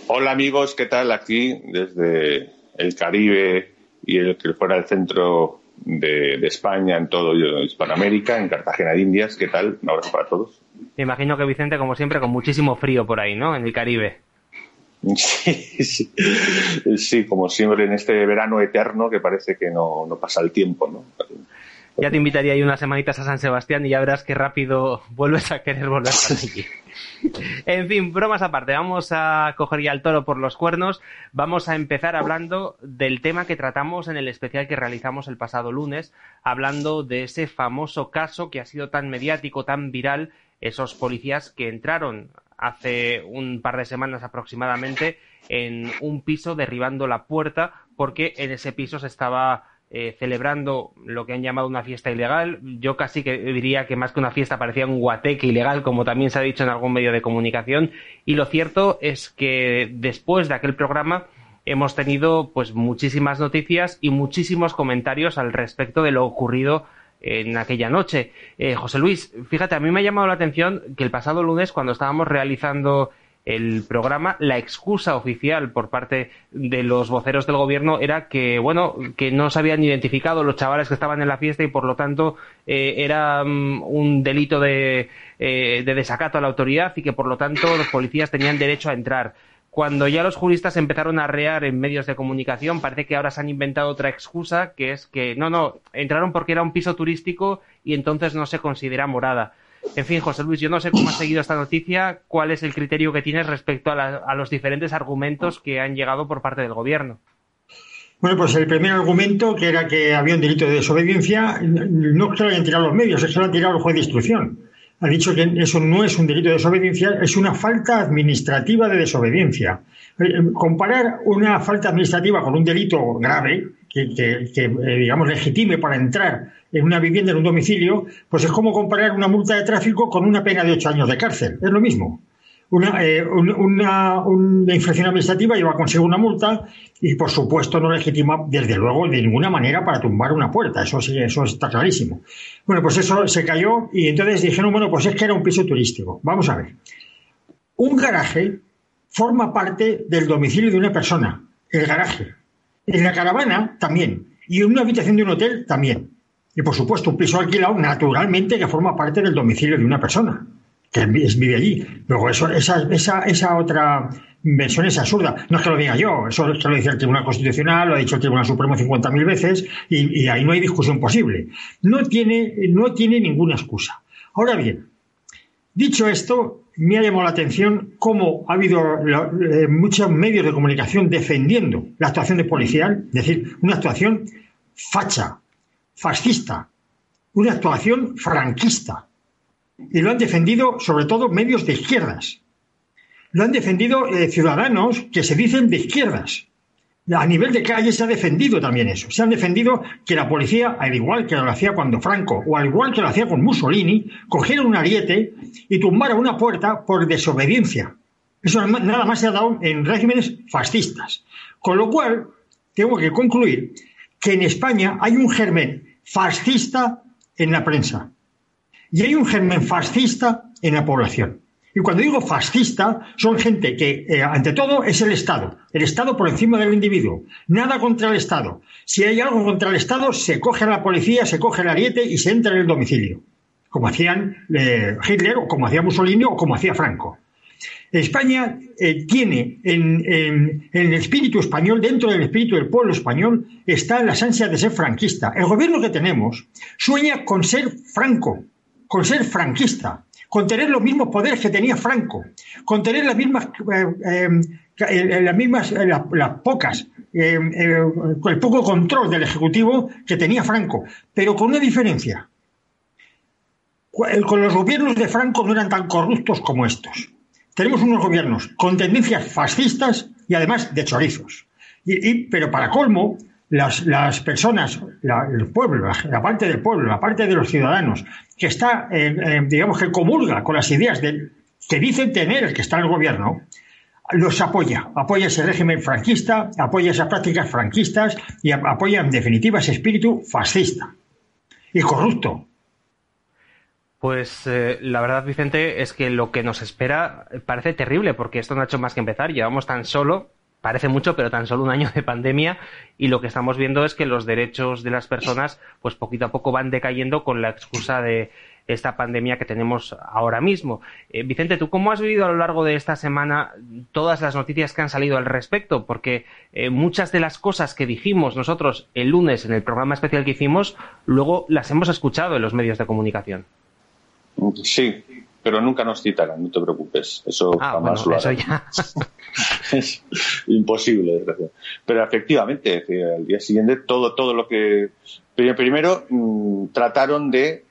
Hola amigos, ¿qué tal? Aquí desde el Caribe y el que fuera el centro de, España, en todo Hispanoamérica, en Cartagena de Indias. ¿Qué tal? Un abrazo para todos. Me imagino que Vicente, como siempre, con muchísimo frío por ahí, ¿no? En el Caribe. Sí, sí, sí, como siempre en este verano eterno que parece que no, no pasa el tiempo, ¿no? Ya te invitaría ahí unas semanitas a San Sebastián y ya verás qué rápido vuelves a querer volver para allí. en fin, bromas aparte, vamos a coger ya el toro por los cuernos. Vamos a empezar hablando del tema que tratamos en el especial que realizamos el pasado lunes, hablando de ese famoso caso que ha sido tan mediático, tan viral, esos policías que entraron hace un par de semanas aproximadamente en un piso derribando la puerta porque en ese piso se estaba eh, celebrando lo que han llamado una fiesta ilegal. Yo casi que diría que más que una fiesta parecía un guateque ilegal, como también se ha dicho en algún medio de comunicación. Y lo cierto es que después de aquel programa hemos tenido pues muchísimas noticias y muchísimos comentarios al respecto de lo ocurrido en aquella noche. Eh, José Luis, fíjate, a mí me ha llamado la atención que el pasado lunes, cuando estábamos realizando el programa, la excusa oficial por parte de los voceros del gobierno era que, bueno, que no se habían identificado los chavales que estaban en la fiesta y por lo tanto eh, era mm, un delito de, eh, de desacato a la autoridad y que por lo tanto los policías tenían derecho a entrar cuando ya los juristas empezaron a rear en medios de comunicación, parece que ahora se han inventado otra excusa, que es que no, no, entraron porque era un piso turístico y entonces no se considera morada. En fin, José Luis, yo no sé cómo has seguido esta noticia, cuál es el criterio que tienes respecto a, los diferentes argumentos que han llegado por parte del gobierno. Bueno, pues el primer argumento, que era que había un delito de desobediencia, no es que lo hayan tirado los medios, que lo han tirado el juez de instrucción ha dicho que eso no es un delito de desobediencia, es una falta administrativa de desobediencia. Eh, eh, comparar una falta administrativa con un delito grave, que, eh, digamos legitime para entrar en una vivienda, en un domicilio, pues es como comparar una multa de tráfico con una pena de ocho años de cárcel. Es lo mismo una, eh, una, una, infracción administrativa lleva consigo una multa y, por supuesto, no legitima, desde luego, de ninguna manera para tumbar una puerta. Eso sí, eso está clarísimo. Bueno, pues eso se cayó y entonces dijeron, bueno, pues es que era un piso turístico. Vamos a ver. Un garaje forma parte del domicilio de una persona. El garaje. En la caravana también. Y en una habitación de un hotel también. Y, por supuesto, un piso alquilado, naturalmente, que forma parte del domicilio de una persona que vive allí. Luego, eso, esa, esa, esa otra versión es absurda. No es que lo diga yo, eso es que lo dice el Tribunal Constitucional, lo ha dicho el Tribunal Supremo 50.000 veces y, ahí no hay discusión posible. No tiene, no tiene ninguna excusa. Ahora bien, dicho esto, me ha llamado la atención cómo ha habido eh, muchos medios de comunicación defendiendo la actuación de policial, es decir, una actuación facha, fascista, una actuación franquista y lo han defendido sobre todo medios de izquierdas. Lo han defendido eh, ciudadanos que se dicen de izquierdas. A nivel de calle se ha defendido también eso. Se han defendido que la policía, al igual que lo hacía cuando Franco, o al igual que lo hacía con Mussolini, cogiera un ariete y tumbara una puerta por desobediencia. Eso nada más se ha dado en regímenes fascistas. Con lo cual, tengo que concluir que en España hay un germen fascista en la prensa. Y hay un germen fascista en la población. Y cuando digo fascista, son gente que, eh, ante todo, es el Estado. El Estado por encima del individuo. Nada contra el Estado. Si hay algo contra el Estado, se coge a la policía, se coge el ariete y se entra en el domicilio. Como hacían eh, Hitler, o como hacía Mussolini, o como hacía Franco. España eh, tiene en, el espíritu español, dentro del espíritu del pueblo español, está las ansias de ser franquista. El gobierno que tenemos sueña con ser franco, con ser franquista, con tener los mismos poderes que tenía Franco, con tener las mismas, eh, eh, las mismas, eh, las, pocas, el poco control del ejecutivo que tenía Franco, pero con una diferencia. Con los gobiernos de Franco no eran tan corruptos como estos. Tenemos unos gobiernos con tendencias fascistas y además de chorizos. pero para colmo, las, personas, el pueblo, la, parte del pueblo, la parte de los ciudadanos, que está, digamos, que comulga con las ideas que dicen tener el que está en el gobierno, los apoya, apoya ese régimen franquista, apoya esas prácticas franquistas y apoya en definitiva ese espíritu fascista y corrupto. Pues eh, la verdad, Vicente, es que lo que nos espera parece terrible, porque esto no ha hecho más que empezar. Llevamos tan solo parece mucho, pero tan solo un año de pandemia y lo que estamos viendo es que los derechos de las personas, pues poquito a poco van decayendo con la excusa de esta pandemia que tenemos ahora mismo. Eh, Vicente, ¿tú cómo has vivido a lo largo de esta semana todas las noticias que han salido al respecto? Porque eh, muchas de las cosas que dijimos nosotros el lunes en el programa especial que hicimos, luego las hemos escuchado en los medios de comunicación. Sí, pero nunca nos citarán, no te preocupes. Eso ah, jamás lo eso ya. es imposible, Pero efectivamente, al día siguiente, todo, todo lo que. Primero, mm, trataron de,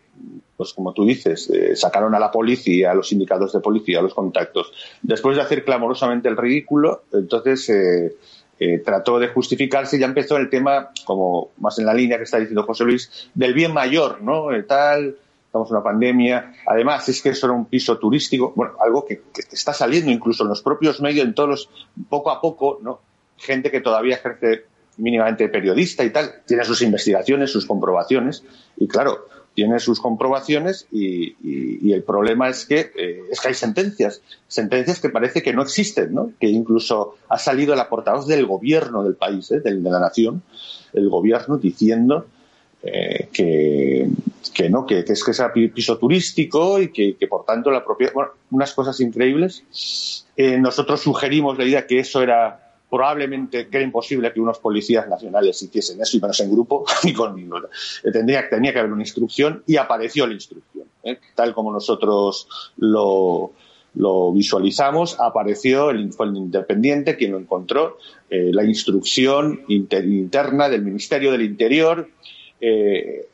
pues como tú dices, eh, sacaron a la policía, a los sindicatos de policía, a los contactos. Después de hacer clamorosamente el ridículo, entonces. Eh, eh, trató de justificarse y ya empezó el tema, como más en la línea que está diciendo José Luis, del bien mayor, ¿no? Tal, estamos en una pandemia. Además, es que eso era un piso turístico, bueno, algo que, está saliendo incluso en los propios medios, en todos los, poco a poco, ¿no? Gente que todavía ejerce mínimamente periodista y tal, tiene sus investigaciones, sus comprobaciones, y claro, tiene sus comprobaciones y, el problema es que, eh, es que hay sentencias, sentencias que parece que no existen, ¿no? que incluso ha salido la portavoz del gobierno del país, ¿eh? de, la nación, el gobierno diciendo eh, que, que, no, que, es que sea piso turístico y que, por tanto la propiedad, bueno, unas cosas increíbles. nosotros sugerimos la idea que eso era probablemente que era imposible que unos policías nacionales hiciesen eso, y menos en grupo, ni con Tendría, tenía que haber una instrucción y apareció la instrucción. ¿eh? Tal como nosotros lo, visualizamos, apareció el, fue el independiente quien lo encontró, eh, la instrucción interna del Ministerio del Interior, eh,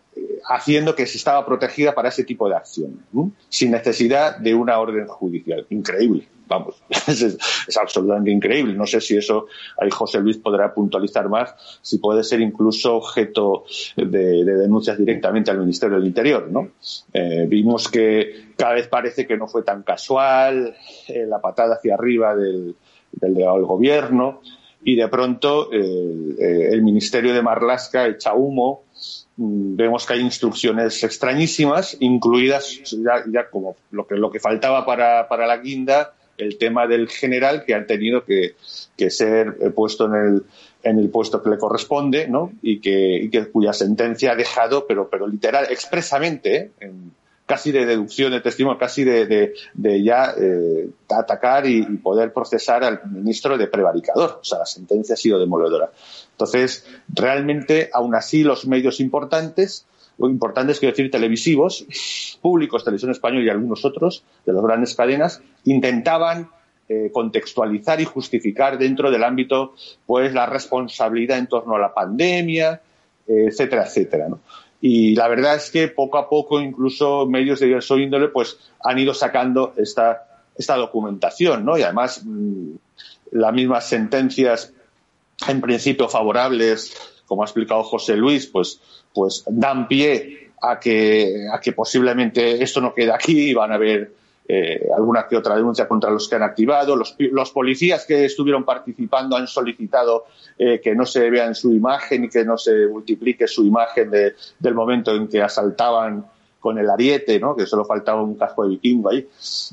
haciendo que se estaba protegida para ese tipo de acción, sin necesidad de una orden judicial. Increíble vamos, es, absolutamente increíble. No sé si eso ahí José Luis podrá puntualizar más, si puede ser incluso objeto de, denuncias directamente al Ministerio del Interior, ¿no? Eh, vimos que cada vez parece que no fue tan casual eh, la patada hacia arriba del, del, gobierno y de pronto el Ministerio de Marlasca echa humo vemos que hay instrucciones extrañísimas, incluidas ya, como lo que, lo que faltaba para, para la guinda, el tema del general que ha tenido que, ser eh, puesto en el, en el puesto que le corresponde, ¿no? Y que, cuya sentencia ha dejado, pero, pero literal, expresamente, ¿eh? Casi de deducción de testimonio, casi de, ya eh, atacar y, poder procesar al ministro de prevaricador. O sea, la sentencia ha sido demoledora. Entonces, realmente, aún así, los medios importantes lo importante es, quiero decir, televisivos, públicos, Televisión Española y algunos otros de las grandes cadenas, intentaban eh, contextualizar y justificar dentro del ámbito pues la responsabilidad en torno a la pandemia, etcétera, etcétera. Y la verdad es que poco a poco incluso medios de diverso índole pues han ido sacando esta, esta documentación, ¿no? Y además mm, las mismas sentencias en principio favorables, como ha explicado José Luis, pues pues dan pie a que, a que posiblemente esto no quede aquí y van a haber eh, alguna que otra denuncia contra los que han activado. Los, policías que estuvieron participando han solicitado eh, que no se vean su imagen y que no se multiplique su imagen de, del momento en que asaltaban con el ariete, que solo faltaba un casco de vikingo ahí.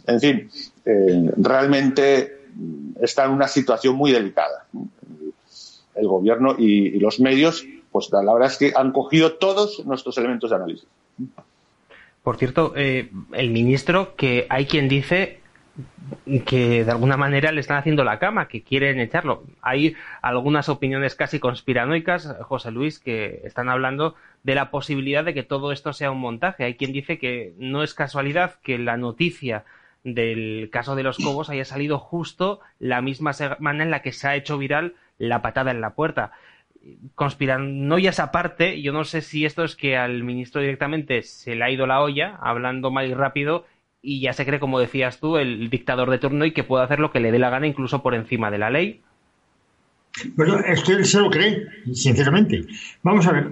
En fin, eh, realmente está en una situación muy delicada. El gobierno y los medios pues la verdad es que han cogido todos nuestros elementos de análisis. Por cierto, eh, el ministro, que hay quien dice que de alguna manera le están haciendo la cama, que quieren echarlo. Hay algunas opiniones casi conspiranoicas, José Luis, que están hablando de la posibilidad de que todo esto sea un montaje. Hay quien dice que no es casualidad que la noticia del caso de los Cobos haya salido justo la misma semana en la que se ha hecho viral la patada en la puerta esa parte, yo no sé si esto es que al ministro directamente se le ha ido la olla, hablando mal y rápido, y ya se cree, como decías tú, el dictador de turno y que puede hacer lo que le dé la gana incluso por encima de la ley. Bueno, es que él se lo cree, sinceramente. Vamos a ver.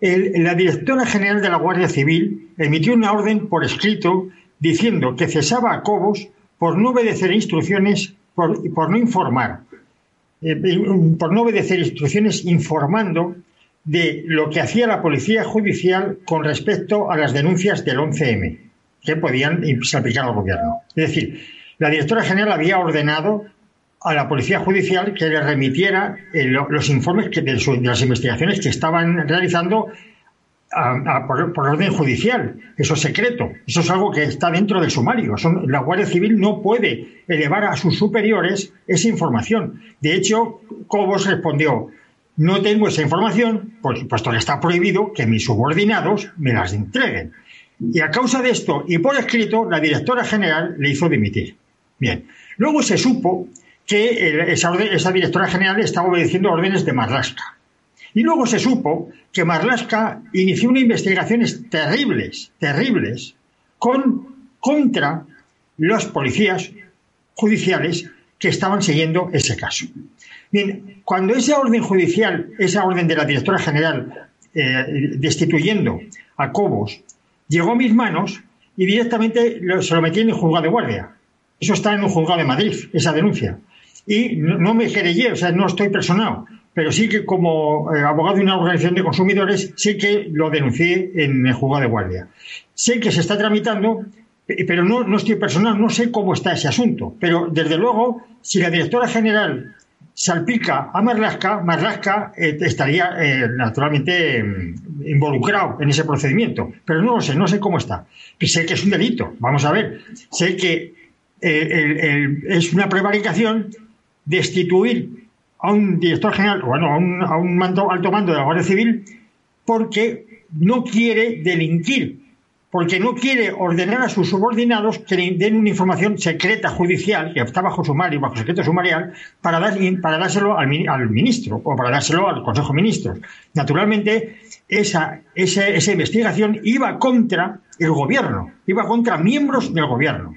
la directora general de la Guardia Civil emitió una orden por escrito diciendo que cesaba a Cobos por no obedecer instrucciones, por no informar por no obedecer instrucciones, informando de lo que hacía la Policía Judicial con respecto a las denuncias del 11M, que podían aplicar al gobierno. Es decir, la directora general había ordenado a la Policía Judicial que le remitiera eh, los informes de, las investigaciones que estaban realizando por, orden judicial. Eso es secreto. Eso es algo que está dentro del sumario. la Guardia Civil no puede elevar a sus superiores esa información. De hecho, Cobos respondió, no tengo esa información, pues, puesto que está prohibido que mis subordinados me las entreguen. Y a causa de esto, y por escrito, la directora general le hizo dimitir. Bien. Luego se supo que esa, esa directora general estaba obedeciendo órdenes de Marlasca. Y luego se supo que Marlaska inició unas investigaciones terribles, terribles, con, contra los policías judiciales que estaban siguiendo ese caso. Bien, cuando esa orden judicial, esa orden de la directora general eh, destituyendo a Cobos, llegó a mis manos y directamente se lo metí en el juzgado de guardia. Eso está en un juzgado de Madrid, esa denuncia. Y no, me querellé, o sea, no estoy personado, pero sí que como eh, abogado de una organización de consumidores, sí que lo denuncié en el juzgado de guardia. Sé que se está tramitando, pero no, no estoy personal, no sé cómo está ese asunto. Pero desde luego, si la directora general salpica a Marlaska, Marlaska eh, estaría eh, naturalmente mm, involucrado en ese procedimiento. Pero no lo sé, no sé cómo está. Sé que es un delito, vamos a ver. Sé que eh, es una prevaricación destituir a un director general, bueno, a un, a un alto mando de la Guardia Civil, porque no quiere delinquir porque no quiere ordenar a sus subordinados que le den una información secreta judicial, que está bajo sumario, bajo secreto sumarial, para, dar, para dárselo al, ministro o para dárselo al Consejo de Ministros. Naturalmente, esa, esa, investigación iba contra el gobierno, iba contra miembros del gobierno.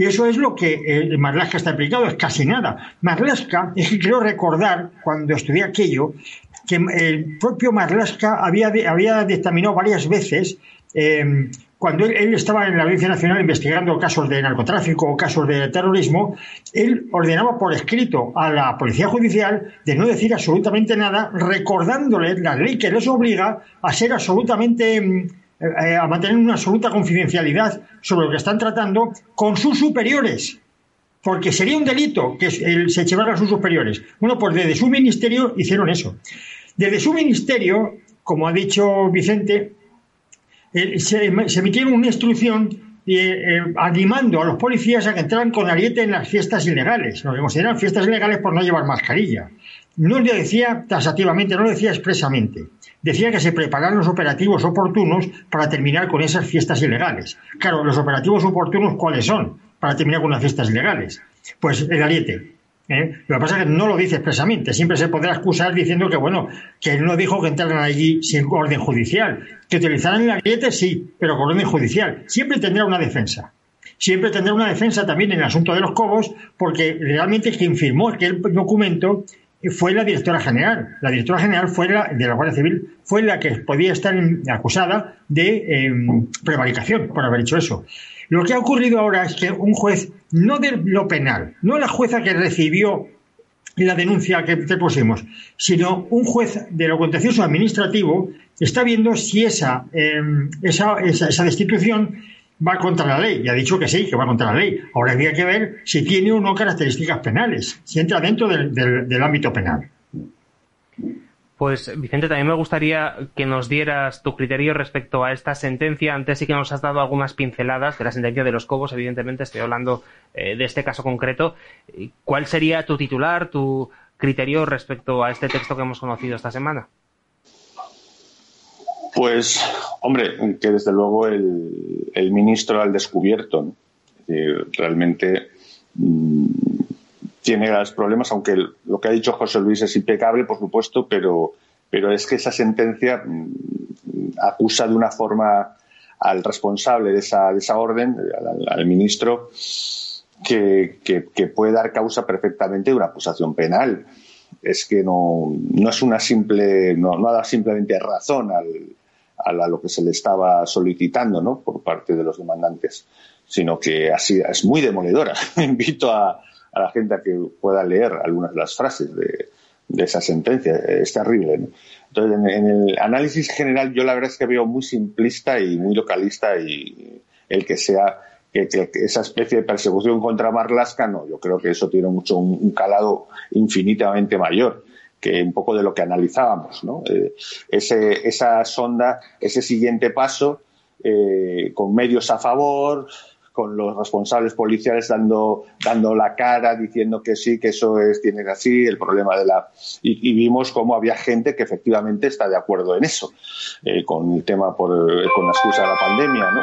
Y eso es lo que eh, Marlaska está aplicado, es casi nada. Marlaska, es que quiero recordar, cuando estudié aquello, que el propio Marlaska había, había dictaminado varias veces eh, cuando él, estaba en la Audiencia Nacional investigando casos de narcotráfico o casos de terrorismo, él ordenaba por escrito a la Policía Judicial de no decir absolutamente nada, recordándole la ley que les obliga a ser absolutamente mm, eh, a mantener una absoluta confidencialidad sobre lo que están tratando con sus superiores. Porque sería un delito que se llevara a sus superiores. Bueno, pues desde su ministerio hicieron eso. Desde su ministerio, como ha dicho Vicente, eh, se, emitieron una instrucción eh, animando a los policías a que entraran con ariete en las fiestas ilegales, lo que consideran fiestas ilegales por no llevar mascarilla. No lo decía tasativamente, no lo decía expresamente. Decía que se prepararan los operativos oportunos para terminar con esas fiestas ilegales. Claro, los operativos oportunos, ¿cuáles son para terminar con las fiestas ilegales? Pues el ariete. ¿eh? Lo que pasa es que no lo dice expresamente. Siempre se podrá excusar diciendo que, bueno, que él no dijo que entraran allí sin orden judicial. Que utilizaran el ariete, sí, pero con orden judicial. Siempre tendrá una defensa. Siempre tendrá una defensa también en el asunto de los cobos, porque realmente quien firmó aquel documento fue la directora general. La directora general fue la, de la Guardia Civil fue la que podía estar acusada de em, prevaricación por haber hecho eso. Lo que ha ocurrido ahora es que un juez, no de lo penal, no la jueza que recibió la denuncia que te pusimos, sino un juez de lo contencioso administrativo está viendo si esa, em, esa, esa, destitución va contra la ley. Y ha dicho que sí, que va contra la ley. Ahora habría que ver si tiene o no características penales, si entra dentro del ámbito penal. Pues Vicente, también me gustaría que nos dieras tu criterio respecto a esta sentencia. Antes sí que nos has dado algunas pinceladas de la sentencia de los Cobos, evidentemente estoy hablando eh, de este caso concreto. ¿Cuál sería tu titular, tu criterio respecto a este texto que hemos conocido esta semana? Pues, hombre, que desde luego el, ministro al descubierto. realmente mm, tiene los problemas, aunque lo que ha dicho José Luis es impecable, por supuesto, pero, pero es que esa sentencia mm, acusa de una forma al responsable de esa, de esa orden, al, ministro, que, que, puede dar causa perfectamente de una acusación penal. Es que no, no es una simple, no, no da simplemente razón al, a, lo que se le estaba solicitando ¿no? por parte de los demandantes, sino que así es muy demoledora. Invito a, la gente a que pueda leer algunas de las frases de, esa sentencia. Es terrible. Entonces, en, el análisis general, yo la verdad es que veo muy simplista y muy localista y el que sea que, esa especie de persecución contra Marlaska, no, yo creo que eso tiene mucho un, calado infinitamente mayor que un poco de lo que analizábamos, ¿no? Eh, ese, esa sonda, ese siguiente paso, eh, con medios a favor, con los responsables policiales dando, dando la cara, diciendo que sí, que eso es, tiene así, el problema de la. Y, vimos cómo había gente que efectivamente está de acuerdo en eso, eh, con el tema por, con la excusa de la pandemia, ¿no?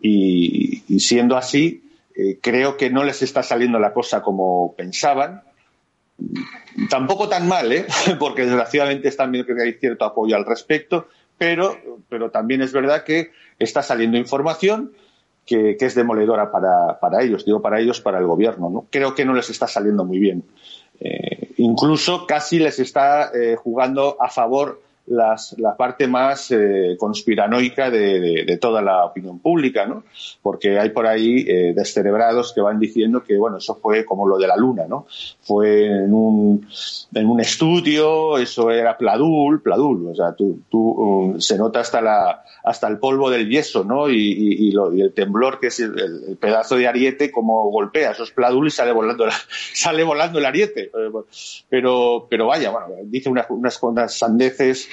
Y, siendo así, creo que no les está saliendo la cosa como pensaban. Tampoco tan mal, ¿eh? porque desgraciadamente están viendo que hay cierto apoyo al respecto, pero, pero también es verdad que está saliendo información que, es demoledora para, para, ellos, digo para ellos, para el gobierno. ¿no? Creo que no les está saliendo muy bien. Eh, incluso casi les está eh, jugando a favor las, la parte más eh, conspiranoica de, de, toda la opinión pública, ¿no? Porque hay por ahí eh, descerebrados que van diciendo que, bueno, eso fue como lo de la luna, ¿no? Fue en un, en un estudio, eso era Pladul, Pladul, o sea, tú, tú um, se nota hasta la, hasta el polvo del yeso, ¿no? Y, y, lo, y el temblor que es el, pedazo de ariete como golpea, eso es Pladul y sale volando, sale volando el ariete. Pero, pero vaya, bueno, dice unas, unas, unas sandeces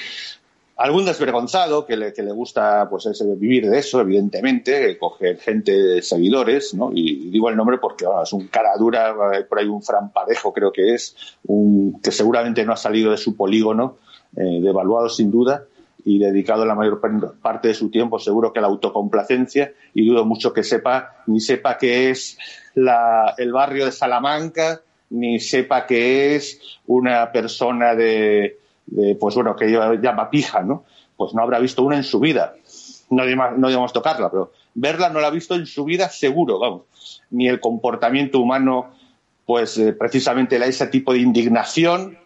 algún desvergonzado que le, que le gusta pues ese, vivir de eso, evidentemente, coger gente de seguidores, ¿no? Y digo el nombre porque es un cara dura, por ahí un Fran Parejo creo que es, un, que seguramente no ha salido de su polígono, eh, devaluado sin duda, y dedicado la mayor parte de su tiempo seguro que a la autocomplacencia, y dudo mucho que sepa, ni sepa qué es la, el barrio de Salamanca, ni sepa qué es una persona de, pues bueno, que llama pija, ¿no? Pues no habrá visto una en su vida. No debemos, tocarla, pero verla no la ha visto en su vida seguro, vamos. Ni el comportamiento humano, pues eh, precisamente ese tipo de indignación.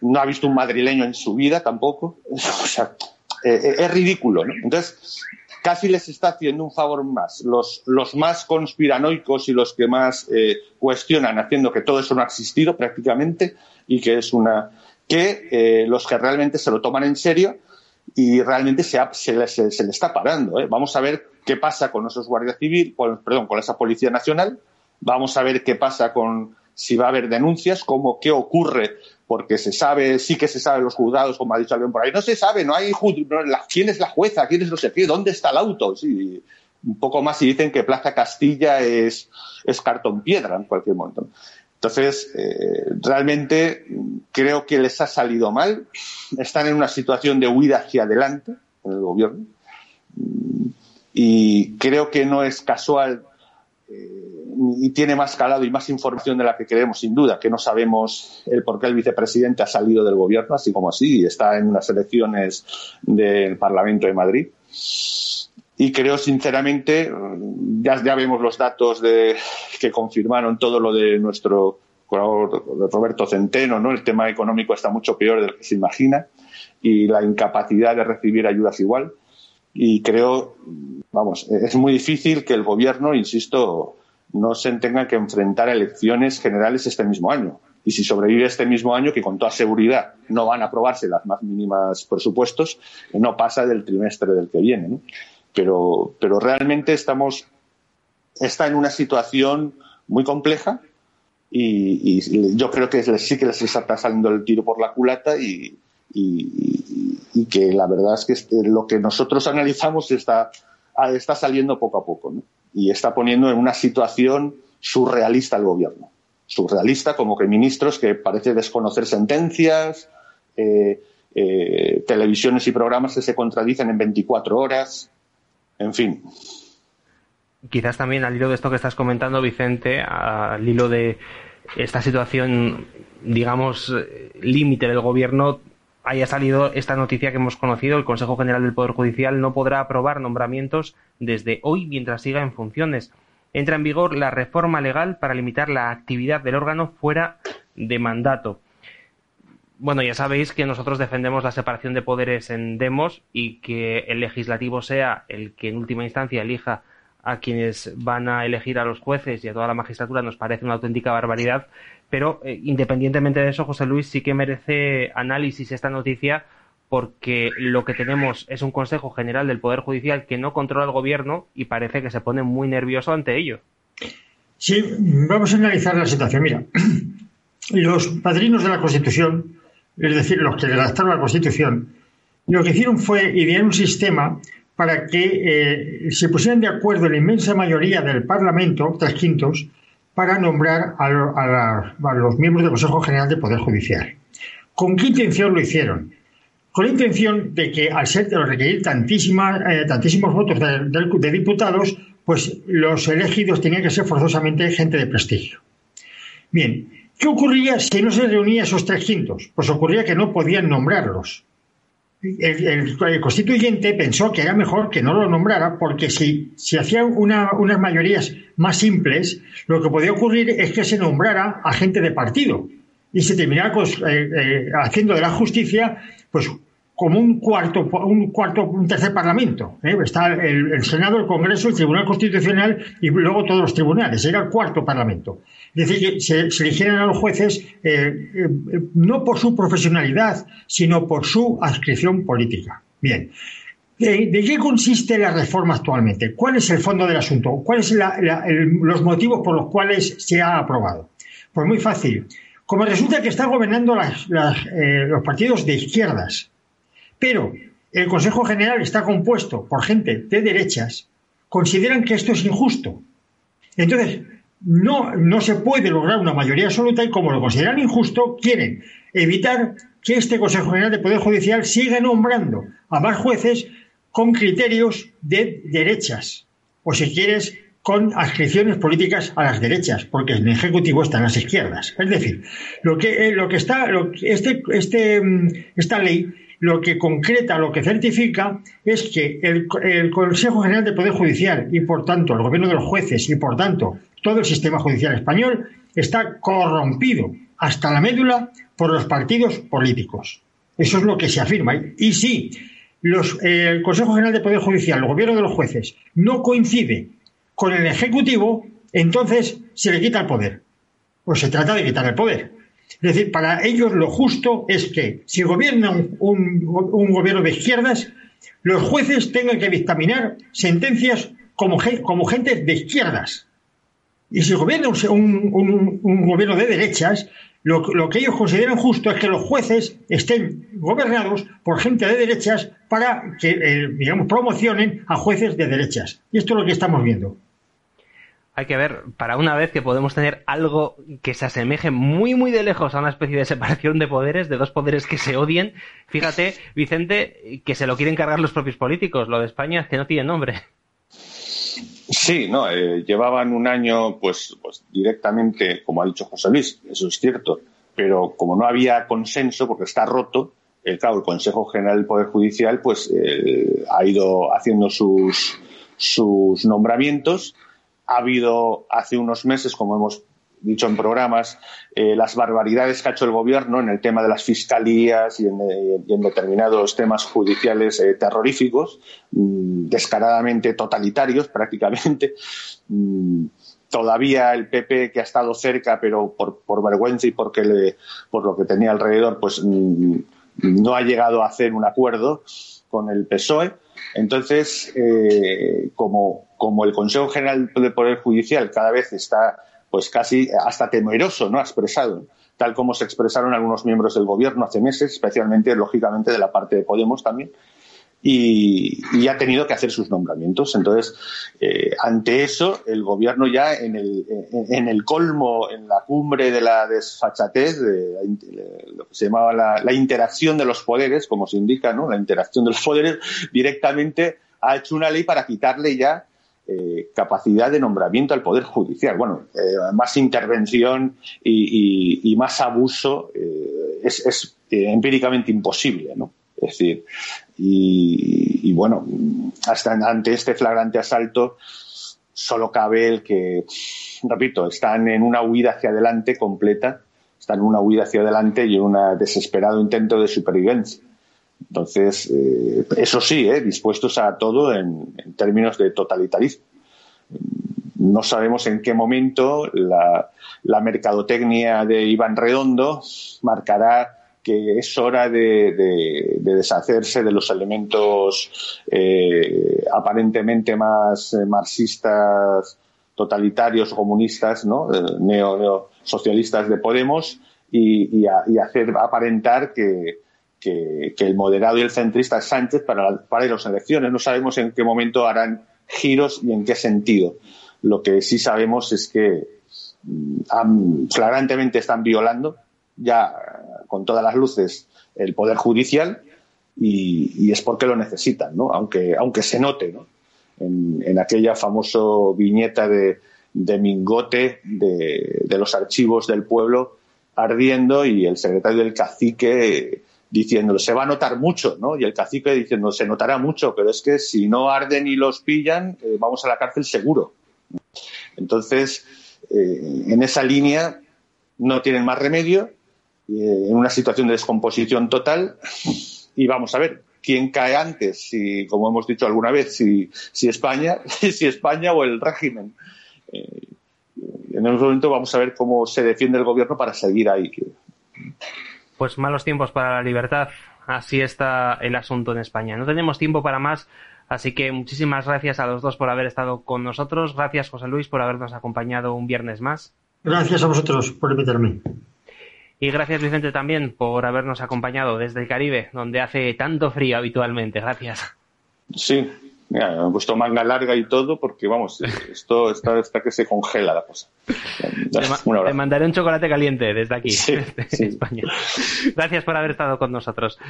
No ha visto un madrileño en su vida tampoco. o sea, eh, eh, es ridículo, ¿no? Entonces, casi les está haciendo un favor más. Los, los más conspiranoicos y los que más eh, cuestionan, haciendo que todo eso no ha existido prácticamente y que es una, que eh, los que realmente se lo toman en serio y realmente se, le está parando. ¿eh? Vamos a ver qué pasa con esos guardias civil, con, perdón, con esa Policía Nacional. Vamos a ver qué pasa con si va a haber denuncias, cómo, qué ocurre, porque se sabe, sí que se sabe los juzgados, como ha dicho alguien por ahí. No se sabe, no hay quién es la jueza, quién es no sé qué, dónde está el auto. Sí, un poco más y dicen que Plaza Castilla es cartón piedra en cualquier momento. Entonces, eh, realmente creo que les ha salido mal. Están en una situación de huida hacia adelante en el gobierno. Y creo que no es casual eh, y tiene más calado y más información de la que creemos, sin duda, que no sabemos el por qué el vicepresidente ha salido del gobierno, así como así, y está en unas elecciones del Parlamento de Madrid. Y creo, sinceramente, ya, ya vemos los datos de, que confirmaron todo lo de nuestro Roberto Centeno, ¿no? El tema económico está mucho peor de lo que se imagina y la incapacidad de recibir ayudas igual. Y creo, vamos, es muy difícil que el gobierno, insisto, no se tenga que enfrentar a elecciones generales este mismo año. Y si sobrevive este mismo año, que con toda seguridad no van a aprobarse las más mínimas presupuestos, no pasa del trimestre del que viene. Pero, pero realmente estamos, está en una situación muy compleja y, yo creo que sí que les está saliendo el tiro por la culata y, y, que la verdad es que este, lo que nosotros analizamos está, está saliendo poco a poco y está poniendo en una situación surrealista al gobierno. Surrealista como que ministros que parece desconocer sentencias, eh, eh, televisiones y programas que se contradicen en 24 horas, en fin. Quizás también al hilo de esto que estás comentando, Vicente, al hilo de esta situación, digamos, límite del gobierno, haya salido esta noticia que hemos conocido, el Consejo General del Poder Judicial no podrá aprobar nombramientos desde hoy mientras siga en funciones. Entra en vigor la reforma legal para limitar la actividad del órgano fuera de mandato bueno, ya sabéis que nosotros defendemos la separación de poderes en Demos y que el legislativo sea el que en última instancia elija a quienes van a elegir a los jueces y a toda la magistratura nos parece una auténtica barbaridad, pero eh, independientemente de eso, José Luis, sí que merece análisis esta noticia porque lo que tenemos es un Consejo General del Poder Judicial que no controla el gobierno y parece que se pone muy nervioso ante ello. Sí, vamos a analizar la situación. Mira, los padrinos de la Constitución es decir, los que redactaron la Constitución, lo que hicieron fue idear un sistema para que eh, se pusieran de acuerdo la inmensa mayoría del Parlamento, tres quintos, para nombrar a, los miembros del Consejo General del Poder Judicial. ¿Con qué intención lo hicieron? Con la intención de que, al ser de requerir tantísimas, eh, tantísimos votos de diputados, pues los elegidos tenían que ser forzosamente gente de prestigio. Bien, ¿Qué ocurría si no se reunía esos tres quintos? Pues ocurría que no podían nombrarlos. el, constituyente pensó que era mejor que no lo nombrara porque si, si hacían unas mayorías más simples, lo que podía ocurrir es que se nombrara a gente de partido y se terminara pues, eh, eh, haciendo de la justicia pues como un cuarto, un cuarto, un tercer parlamento. ¿eh? Está el, Senado, el Congreso, el Tribunal Constitucional y luego todos los tribunales. Era el cuarto parlamento. Es decir, que se, eligieran a los jueces eh, eh, no por su profesionalidad, sino por su adscripción política. Bien. ¿De qué consiste la reforma actualmente? ¿Cuál es el fondo del asunto? ¿Cuáles son los motivos por los cuales se ha aprobado? Pues muy fácil. Como resulta que están gobernando los partidos de izquierdas, pero el Consejo General está compuesto por gente de derechas, consideran que esto es injusto. Entonces, no, no se puede lograr una mayoría absoluta y como lo consideran injusto, quieren evitar que este Consejo General de Poder Judicial siga nombrando a más jueces con criterios de derechas, o si quieres, con adscripciones políticas a las derechas, porque en el Ejecutivo están las izquierdas. Es decir, lo que, eh, lo que está, este, este, mm, esta ley lo que concreta, lo que certifica es que el, Consejo General de Poder Judicial y, por tanto, el gobierno de los jueces y, por tanto, todo el sistema judicial español está corrompido hasta la médula por los partidos políticos. Eso es lo que se afirma. Y si el Consejo General de Poder Judicial, el gobierno de los jueces, no coincide con el Ejecutivo, entonces se le quita el poder. Pues se trata de quitar el poder. Es decir, para ellos lo justo es que si gobierna un, gobierno de izquierdas, los jueces tengan que dictaminar sentencias como, gente de izquierdas. Y si gobierna un, gobierno de derechas, lo, que ellos consideran justo es que los jueces estén gobernados por gente de derechas para que, eh, digamos, promocionen a jueces de derechas. Y esto es lo que estamos viendo hay que ver, para una vez que podemos tener algo que se asemeje muy, muy de lejos a una especie de separación de poderes, de dos poderes que se odien. Fíjate, Vicente, que se lo quieren cargar los propios políticos. Lo de España es que no tiene nombre. Sí, no, eh, llevaban un año, pues, pues directamente, como ha dicho José Luis, eso es cierto, pero como no había consenso, porque está roto, el, claro, el Consejo General del Poder Judicial, pues, eh, ha ido haciendo sus, sus nombramientos ha habido hace unos meses, como hemos dicho en programas, eh, las barbaridades que ha hecho el gobierno en el tema de las fiscalías y en, eh, determinados temas judiciales eh, terroríficos, mm, descaradamente totalitarios prácticamente. Mm, todavía el PP que ha estado cerca, pero por, vergüenza y porque le, por lo que tenía alrededor, pues mm, no ha llegado a hacer un acuerdo con el PSOE. Entonces, como como el Consejo General del Poder Judicial cada vez está pues casi hasta temeroso, ¿no? Ha expresado, tal como se expresaron algunos miembros del gobierno hace meses, especialmente, lógicamente, de la parte de Podemos también, y, ha tenido que hacer sus nombramientos. Entonces, eh, ante eso, el gobierno ya en el, en, el colmo, en la cumbre de la desfachatez, de, lo que se llamaba la, interacción de los poderes, como se indica, ¿no? La interacción de los poderes, directamente ha hecho una ley para quitarle ya eh, capacidad de nombramiento al Poder Judicial. Bueno, eh, más intervención y, más abuso es, empíricamente imposible, ¿no? Es decir, y, bueno, hasta ante este flagrante asalto solo cabe el que, repito, están en una huida hacia adelante completa, están en una huida hacia adelante y en un desesperado intento de supervivencia. Entonces, eh, eso sí, eh, dispuestos a todo en, términos de totalitarismo. No sabemos en qué momento la, mercadotecnia de Iván Redondo marcará que es hora de, deshacerse de los elementos eh, aparentemente más marxistas, totalitarios, comunistas, ¿no? neo, socialistas de Podemos y hacer aparentar que, que, el moderado y el centrista es Sánchez para, para las elecciones. No sabemos en qué momento harán giros y en qué sentido. Lo que sí sabemos es que mm, flagrantemente están violando ya con todas las luces el poder judicial y, es porque lo necesitan, ¿no? aunque, aunque se note ¿no? en, aquella famosa viñeta de, de Mingote de, de, los archivos del pueblo ardiendo y el secretario del cacique diciendo, se va a notar mucho, ¿no? Y el cacique diciendo, se notará mucho, pero es que si no arden y los pillan, eh, vamos a la cárcel seguro. Entonces, eh, en esa línea no tienen más remedio, en una situación de descomposición total, y vamos a ver quién cae antes, si, como hemos dicho alguna vez, si, si España, si España o el régimen. en ese momento vamos a ver cómo se defiende el gobierno para seguir ahí. Pues malos tiempos para la libertad. Así está el asunto en España. No tenemos tiempo para más, así que muchísimas gracias a los dos por haber estado con nosotros. Gracias, José Luis, por habernos acompañado un viernes más. Gracias a vosotros por invitarme. Y gracias, Vicente, también por habernos acompañado desde el Caribe, donde hace tanto frío habitualmente. Gracias. Sí, Mira, me han puesto manga larga y todo porque, vamos, esto está, está que se congela la cosa. Te, mandaré un chocolate caliente desde aquí, desde España. Gracias por haber estado con nosotros.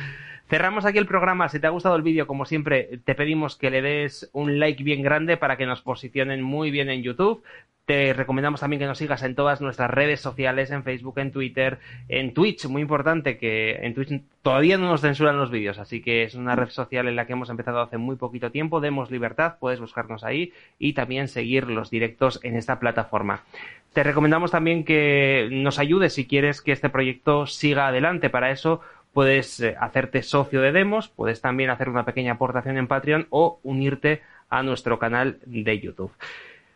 Cerramos aquí el programa. Si te ha gustado el vídeo, como siempre, te pedimos que le des un like bien grande para que nos posicionen muy bien en YouTube. Te recomendamos también que nos sigas en todas nuestras redes sociales, en Facebook, en Twitter, en Twitch, muy importante que en Twitch todavía no nos censuran los vídeos, así que es una red social en la que hemos empezado hace muy poquito tiempo. Demos libertad, puedes buscarnos ahí y también seguir los directos en esta plataforma. Te recomendamos también que nos ayudes si quieres que este proyecto siga adelante. Para eso puedes eh, hacerte socio de Demos, puedes también hacer una pequeña aportación en Patreon o unirte a nuestro canal de YouTube.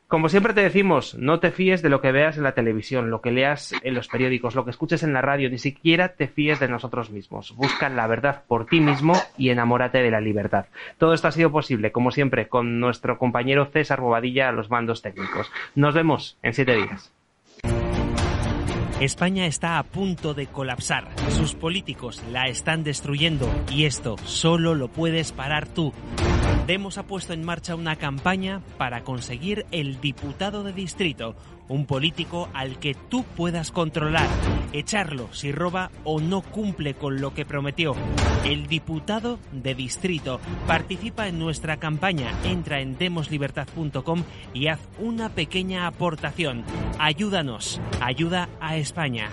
Como siempre te decimos, no te fíes de lo que veas en la televisión, lo que leas en los periódicos, lo que escuches en la radio, ni siquiera te fíes de nosotros mismos. Busca la verdad por ti mismo y enamórate de la libertad. Todo esto ha sido posible, como siempre, con nuestro compañero César Bobadilla a los mandos técnicos. Nos vemos en siete días. España está a punto de colapsar. Sus políticos la están destruyendo y esto solo lo puedes parar tú. Demos ha puesto en marcha una campaña para conseguir el diputado de distrito, un político al que tú puedas controlar, echarlo si roba o no cumple con lo que prometió. El diputado de distrito participa en nuestra campaña, entra en demoslibertad.com y haz una pequeña aportación. Ayúdanos, ayuda a España.